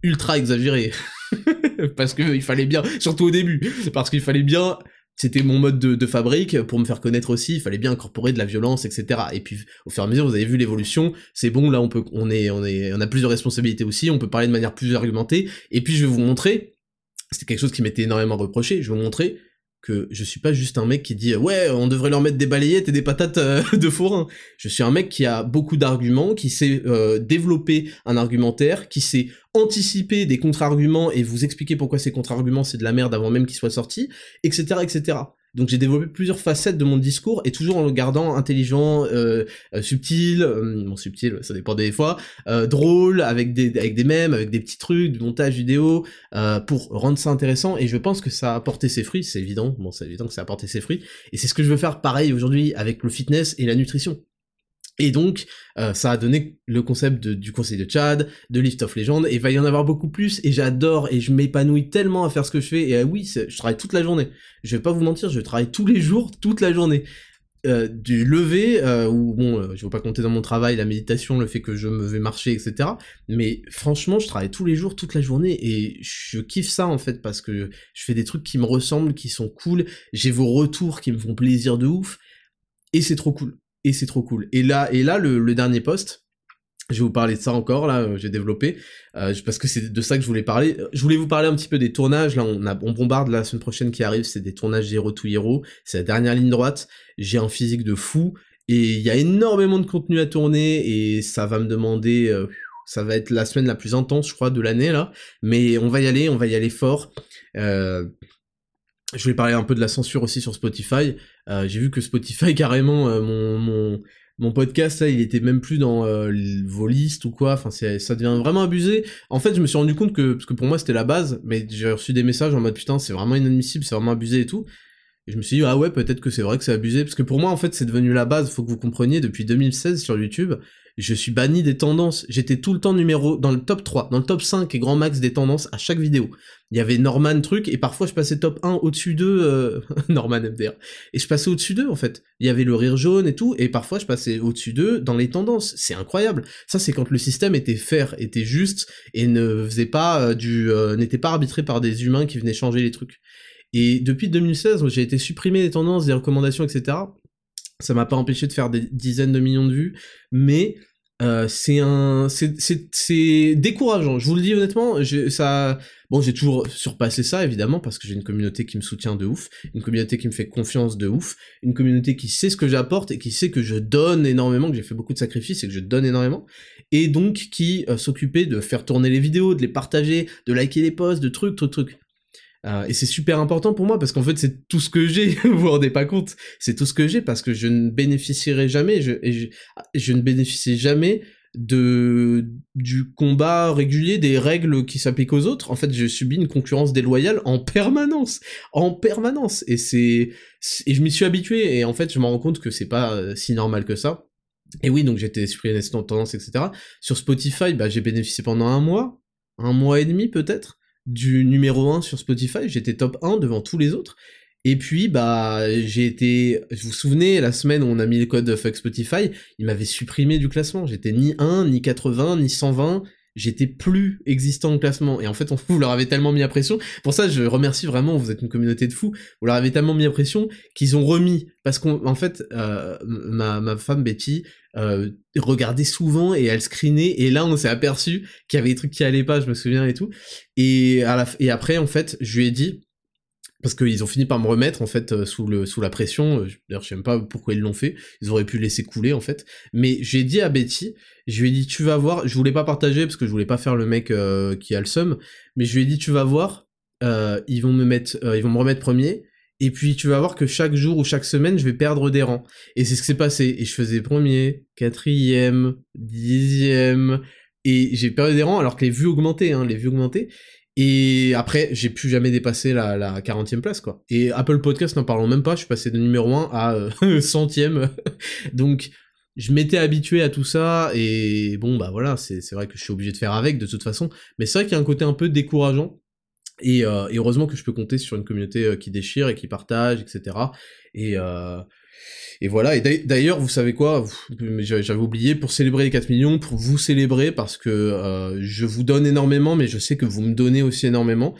S1: ultra exagérée. Parce que il fallait bien surtout au début parce qu'il fallait bien c'était mon mode de, fabrique pour me faire connaître aussi. Il fallait bien incorporer de la violence, etc. Et puis au fur et à mesure, vous avez vu l'évolution. C'est bon, là on peut, on est, on est, on a plusieurs responsabilités aussi. On peut parler de manière plus argumentée. Et puis je vais vous montrer. C'était quelque chose qui m'était énormément reproché. Je vais vous montrer que je suis pas juste un mec qui dit ouais on devrait leur mettre des balayettes et des patates euh, de forain. Je suis un mec qui a beaucoup d'arguments, qui sait euh, développer un argumentaire, qui sait anticiper des contre-arguments et vous expliquer pourquoi ces contre-arguments c'est de la merde avant même qu'ils soient sortis, etc. etc. Donc j'ai développé plusieurs facettes de mon discours et toujours en le gardant intelligent, euh, euh subtil, euh, bon subtil, ça dépend des fois, euh, drôle, avec des avec des mèmes, avec des petits trucs, du montage vidéo, pour rendre ça intéressant. Et je pense que ça a apporté ses fruits, c'est évident. Bon, c'est évident que ça a apporté ses fruits. Et c'est ce que je veux faire pareil aujourd'hui avec le fitness et la nutrition. Et donc, euh, ça a donné le concept du Conseil de Tchad, de Lift of Legend, et va y en avoir beaucoup plus, et j'adore, et je m'épanouis tellement à faire ce que je fais, et oui, je travaille toute la journée. Je vais pas vous mentir, je travaille tous les jours, toute la journée. Euh, du lever, euh, ou bon, euh, je veux pas compter dans mon travail la méditation, le fait que je me vais marcher, etc. Mais franchement, je travaille tous les jours, toute la journée, et je kiffe ça en fait, parce que je fais des trucs qui me ressemblent, qui sont cool, j'ai vos retours qui me font plaisir de ouf, et c'est trop cool. Et c'est trop cool. Et là, et là, le dernier poste, je vais vous parler de ça encore, là, euh, j'ai développé, euh, parce que c'est de ça que je voulais parler. Je voulais vous parler un petit peu des tournages, là, on, a, on bombarde la semaine prochaine qui arrive, c'est des tournages Zero to Hero, c'est la dernière ligne droite, j'ai un physique de fou, et il y a énormément de contenu à tourner, et ça va me demander... Euh, ça va être la semaine la plus intense, je crois, de l'année, là, mais on va y aller, on va y aller fort. Euh, je voulais parler un peu de la censure aussi sur Spotify. Euh, j'ai vu que Spotify, carrément, mon, mon mon podcast là, il était même plus dans euh, vos listes ou quoi, enfin ça devient vraiment abusé. En fait, je me suis rendu compte que, parce que pour moi c'était la base, mais j'ai reçu des messages en mode putain c'est vraiment inadmissible, c'est vraiment abusé et tout. Et je me suis dit ah ouais peut-être que c'est vrai que c'est abusé, parce que pour moi en fait c'est devenu la base, faut que vous compreniez, depuis 2016 sur YouTube, je suis banni des tendances. J'étais tout le temps numéro dans le top 3, dans le top 5 et grand max des tendances à chaque vidéo. Il y avait Norman truc et parfois je passais top 1 au-dessus d'eux, euh... Norman MDR. Et je passais au-dessus d'eux en fait. Il y avait le rire jaune et tout et parfois je passais au-dessus d'eux dans les tendances. C'est incroyable. Ça c'est quand le système était fair, était juste et ne faisait pas euh, du euh, n'était pas arbitré par des humains qui venaient changer les trucs. Et depuis 2016, j'ai été supprimé des tendances, des recommandations, etc. Ça m'a pas empêché de faire des dizaines de millions de vues, mais euh, c'est un, c'est décourageant. Je vous le dis honnêtement, ça, bon, j'ai toujours surpassé ça évidemment parce que j'ai une communauté qui me soutient de ouf, une communauté qui me fait confiance de ouf, une communauté qui sait ce que j'apporte et qui sait que je donne énormément, que j'ai fait beaucoup de sacrifices et que je donne énormément, et donc qui euh, s'occupait de faire tourner les vidéos, de les partager, de liker les posts, de trucs, trucs, trucs. Euh, et c'est super important pour moi parce qu'en fait c'est tout ce que j'ai, vous vous rendez pas compte, c'est tout ce que j'ai parce que je ne bénéficierai jamais, je, je, ne bénéficie jamais de du combat régulier des règles qui s'appliquent aux autres. En fait, je subis une concurrence déloyale en permanence, en permanence. Et c'est et je m'y suis habitué et en fait je me rends compte que c'est pas euh, si normal que ça. Et oui, donc j'étais supprimé des tendance, etc. Sur Spotify, bah, j'ai bénéficié pendant un mois, un mois et demi peut-être du numéro 1 sur Spotify, j'étais top 1 devant tous les autres. Et puis, bah, j'ai été, vous vous souvenez, la semaine où on a mis le code fuck Spotify, il m'avait supprimé du classement. J'étais ni 1, ni 80, ni 120, j'étais plus existant au classement. Et en fait, on, vous leur avez tellement mis à pression. Pour ça, je remercie vraiment, vous êtes une communauté de fous. Vous leur avez tellement mis à pression qu'ils ont remis. Parce qu'en fait, euh, ma, ma femme Betty euh, souvent et elle screenait. Et là, on s'est aperçu qu'il y avait des trucs qui allaient pas, je me souviens et tout. Et, à la, et après, en fait, je lui ai dit, parce qu'ils ont fini par me remettre en fait euh, sous le sous la pression. Euh, d'ailleurs, je sais même pas pourquoi ils l'ont fait. Ils auraient pu laisser couler en fait. Mais j'ai dit à Betty, je lui ai dit tu vas voir. Je voulais pas partager parce que je voulais pas faire le mec euh, qui a le seum. Mais je lui ai dit tu vas voir. ils vont me mettre, ils vont me remettre premier. Et puis tu vas voir que chaque jour ou chaque semaine, je vais perdre des rangs. Et c'est ce qui s'est passé. Et je faisais premier, quatrième, dixième. Et j'ai perdu des rangs alors que les vues augmentaient, hein, les vues augmentaient. Et après, j'ai plus jamais dépassé la, la 40e place, quoi. Et Apple Podcast, n'en parlons même pas, je suis passé de numéro 1 à euh, centième. Donc, je m'étais habitué à tout ça, et bon, bah voilà, c'est vrai que je suis obligé de faire avec, de toute façon. Mais c'est vrai qu'il y a un côté un peu décourageant. Et, euh, et, heureusement que je peux compter sur une communauté euh, qui déchire et qui partage, etc. Et, euh, et voilà, et d'ailleurs, vous savez quoi, j'avais oublié, pour célébrer les 4 millions, pour vous célébrer, parce que euh, je vous donne énormément, mais je sais que vous me donnez aussi énormément,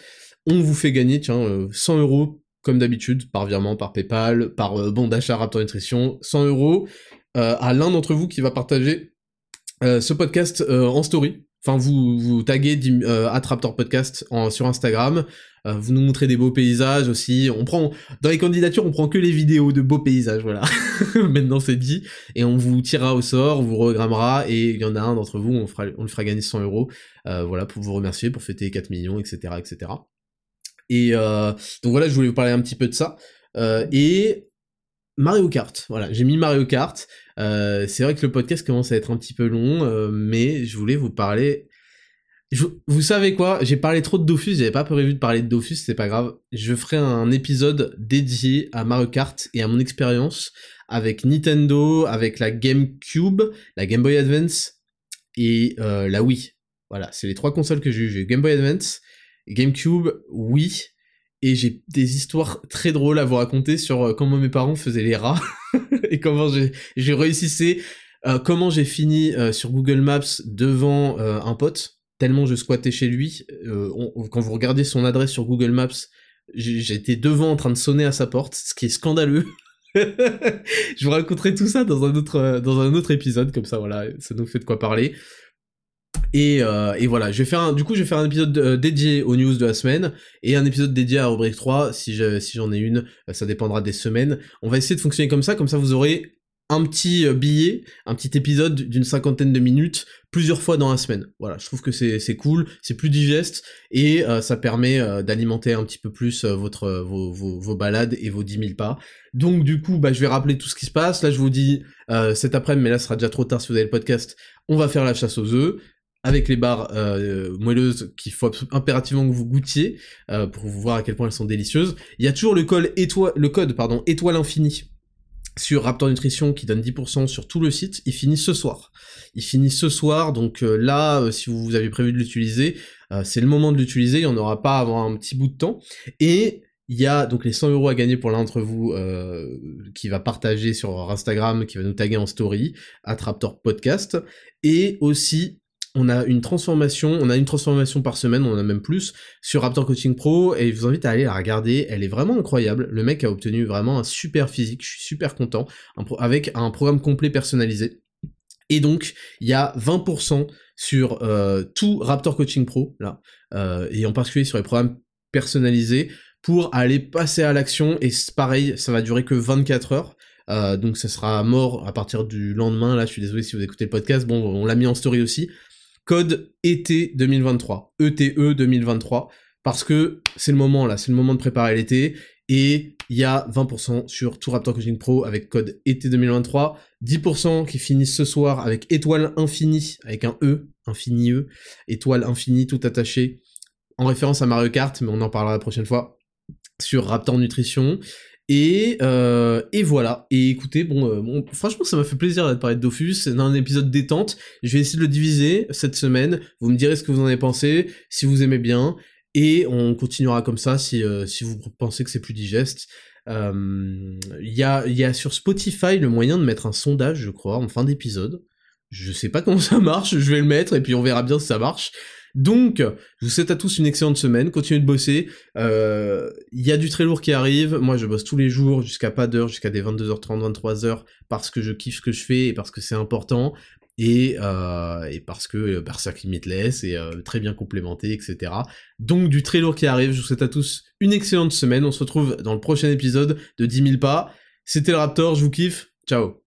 S1: on vous fait gagner, tiens, 100 euh, euros, comme d'habitude, par virement, par Paypal, par euh, bon d'achat Raptor Nutrition, 100 euros à l'un d'entre vous qui va partager ce podcast en story, Enfin, vous, vous taguez euh, Attraptor Podcast sur Instagram, euh, vous nous montrez des beaux paysages aussi. On prend dans les candidatures, on prend que les vidéos de beaux paysages, voilà. Maintenant c'est dit, et on vous tirera au sort, on vous regrammera, et il y en a un d'entre vous, on, fera, on le fera gagner 100 euros, euh, voilà, pour vous remercier, pour fêter 4 millions, etc., etc. Et euh, donc voilà, je voulais vous parler un petit peu de ça. Et Mario Kart, voilà, j'ai mis Mario Kart. Euh, c'est vrai que le podcast commence à être un petit peu long, euh, mais je voulais vous parler vous savez quoi? J'ai parlé trop de Dofus, j'avais pas prévu de parler de Dofus, c'est pas grave. Je ferai un épisode dédié à Mario Kart et à mon expérience avec Nintendo, avec la GameCube, la Game Boy Advance et euh, la Wii. Voilà, c'est les trois consoles que j'ai eu. J'ai Game Boy Advance, GameCube, Wii, et j'ai des histoires très drôles à vous raconter sur comment mes parents faisaient les rats et comment j'ai réussi, euh, comment j'ai fini sur Google Maps devant un pote tellement je squattais chez lui. Euh, quand vous regardez son adresse sur Google Maps, j'étais devant en train de sonner à sa porte, ce qui est scandaleux. je vous raconterai tout ça dans un autre dans un autre épisode, comme ça voilà, ça nous fait de quoi parler. Et, euh, et voilà, je vais faire un, du coup je vais faire un épisode euh, dédié aux news de la semaine et un épisode dédié à rubrique 3 si j'en ai une, ça dépendra des semaines. On va essayer de fonctionner comme ça, comme ça vous aurez un petit euh, billet, un petit épisode d'une cinquantaine de minutes, plusieurs fois dans la semaine. Voilà, je trouve que c'est cool, c'est plus digeste, et euh, ça permet euh, d'alimenter un petit peu plus votre, vos, vos, balades et vos 10 000 pas. Donc du coup, bah, je vais rappeler tout ce qui se passe. Là, je vous dis cet après-midi, mais là, ce sera déjà trop tard si vous avez le podcast, on va faire la chasse aux œufs avec les barres moelleuses qu'il faut impérativement que vous goûtiez pour vous voir à quel point elles sont délicieuses. Il y a toujours le, code pardon, étoile infinie sur Raptor Nutrition qui donne 10% sur tout le site, il finit ce soir. Il finit ce soir, donc euh, là, euh, si vous avez prévu de l'utiliser, euh, c'est le moment de l'utiliser, il n'y en aura pas avant un petit bout de temps. Et il y a donc les 100 euros à gagner pour l'un d'entre vous qui va partager sur Instagram, qui va nous taguer en story, à Raptor Podcast. Et aussi on a une transformation, on a une transformation par semaine, on en a même plus, sur Raptor Coaching Pro, et je vous invite à aller la regarder, elle est vraiment incroyable, le mec a obtenu vraiment un super physique, je suis super content, avec un programme complet personnalisé. Et donc, il y a 20% sur euh, tout Raptor Coaching Pro, là, euh, et en particulier sur les programmes personnalisés, pour aller passer à l'action, et pareil, ça va durer que 24 heures, euh, donc ça sera mort à partir du lendemain, là je suis désolé si vous écoutez le podcast, bon on l'a mis en story aussi, code été 2023, ETE 2023, parce que c'est le moment là, c'est le moment de préparer l'été, et il y a 20% sur tout Raptor Coaching Pro avec code été 2023, 10% qui finissent ce soir avec étoile infinie, avec un E, infini E, étoile infinie tout attaché, en référence à Mario Kart, mais on en parlera la prochaine fois, sur Raptor Nutrition, et, euh, et voilà. Et écoutez, bon, euh, bon franchement, ça m'a fait plaisir de parler de Dofus. C'est un épisode détente. Je vais essayer de le diviser cette semaine. Vous me direz ce que vous en avez pensé, si vous aimez bien. Et on continuera comme ça si, euh, si vous pensez que c'est plus digeste. Il y, a, y a sur Spotify le moyen de mettre un sondage, je crois, en fin d'épisode. Je sais pas comment ça marche, je vais le mettre et puis on verra bien si ça marche. Donc, je vous souhaite à tous une excellente semaine, continuez de bosser. Il euh, y a du très lourd qui arrive. Moi, je bosse tous les jours jusqu'à pas d'heure, jusqu'à des 22h30, 23h, parce que je kiffe ce que je fais et parce que c'est important. Et, euh, parce que euh, Berserk Limitless est euh, très bien complémenté, etc. Donc du très lourd qui arrive, je vous souhaite à tous une excellente semaine, on se retrouve dans le prochain épisode de 10 000 pas. C'était le Raptor, je vous kiffe, ciao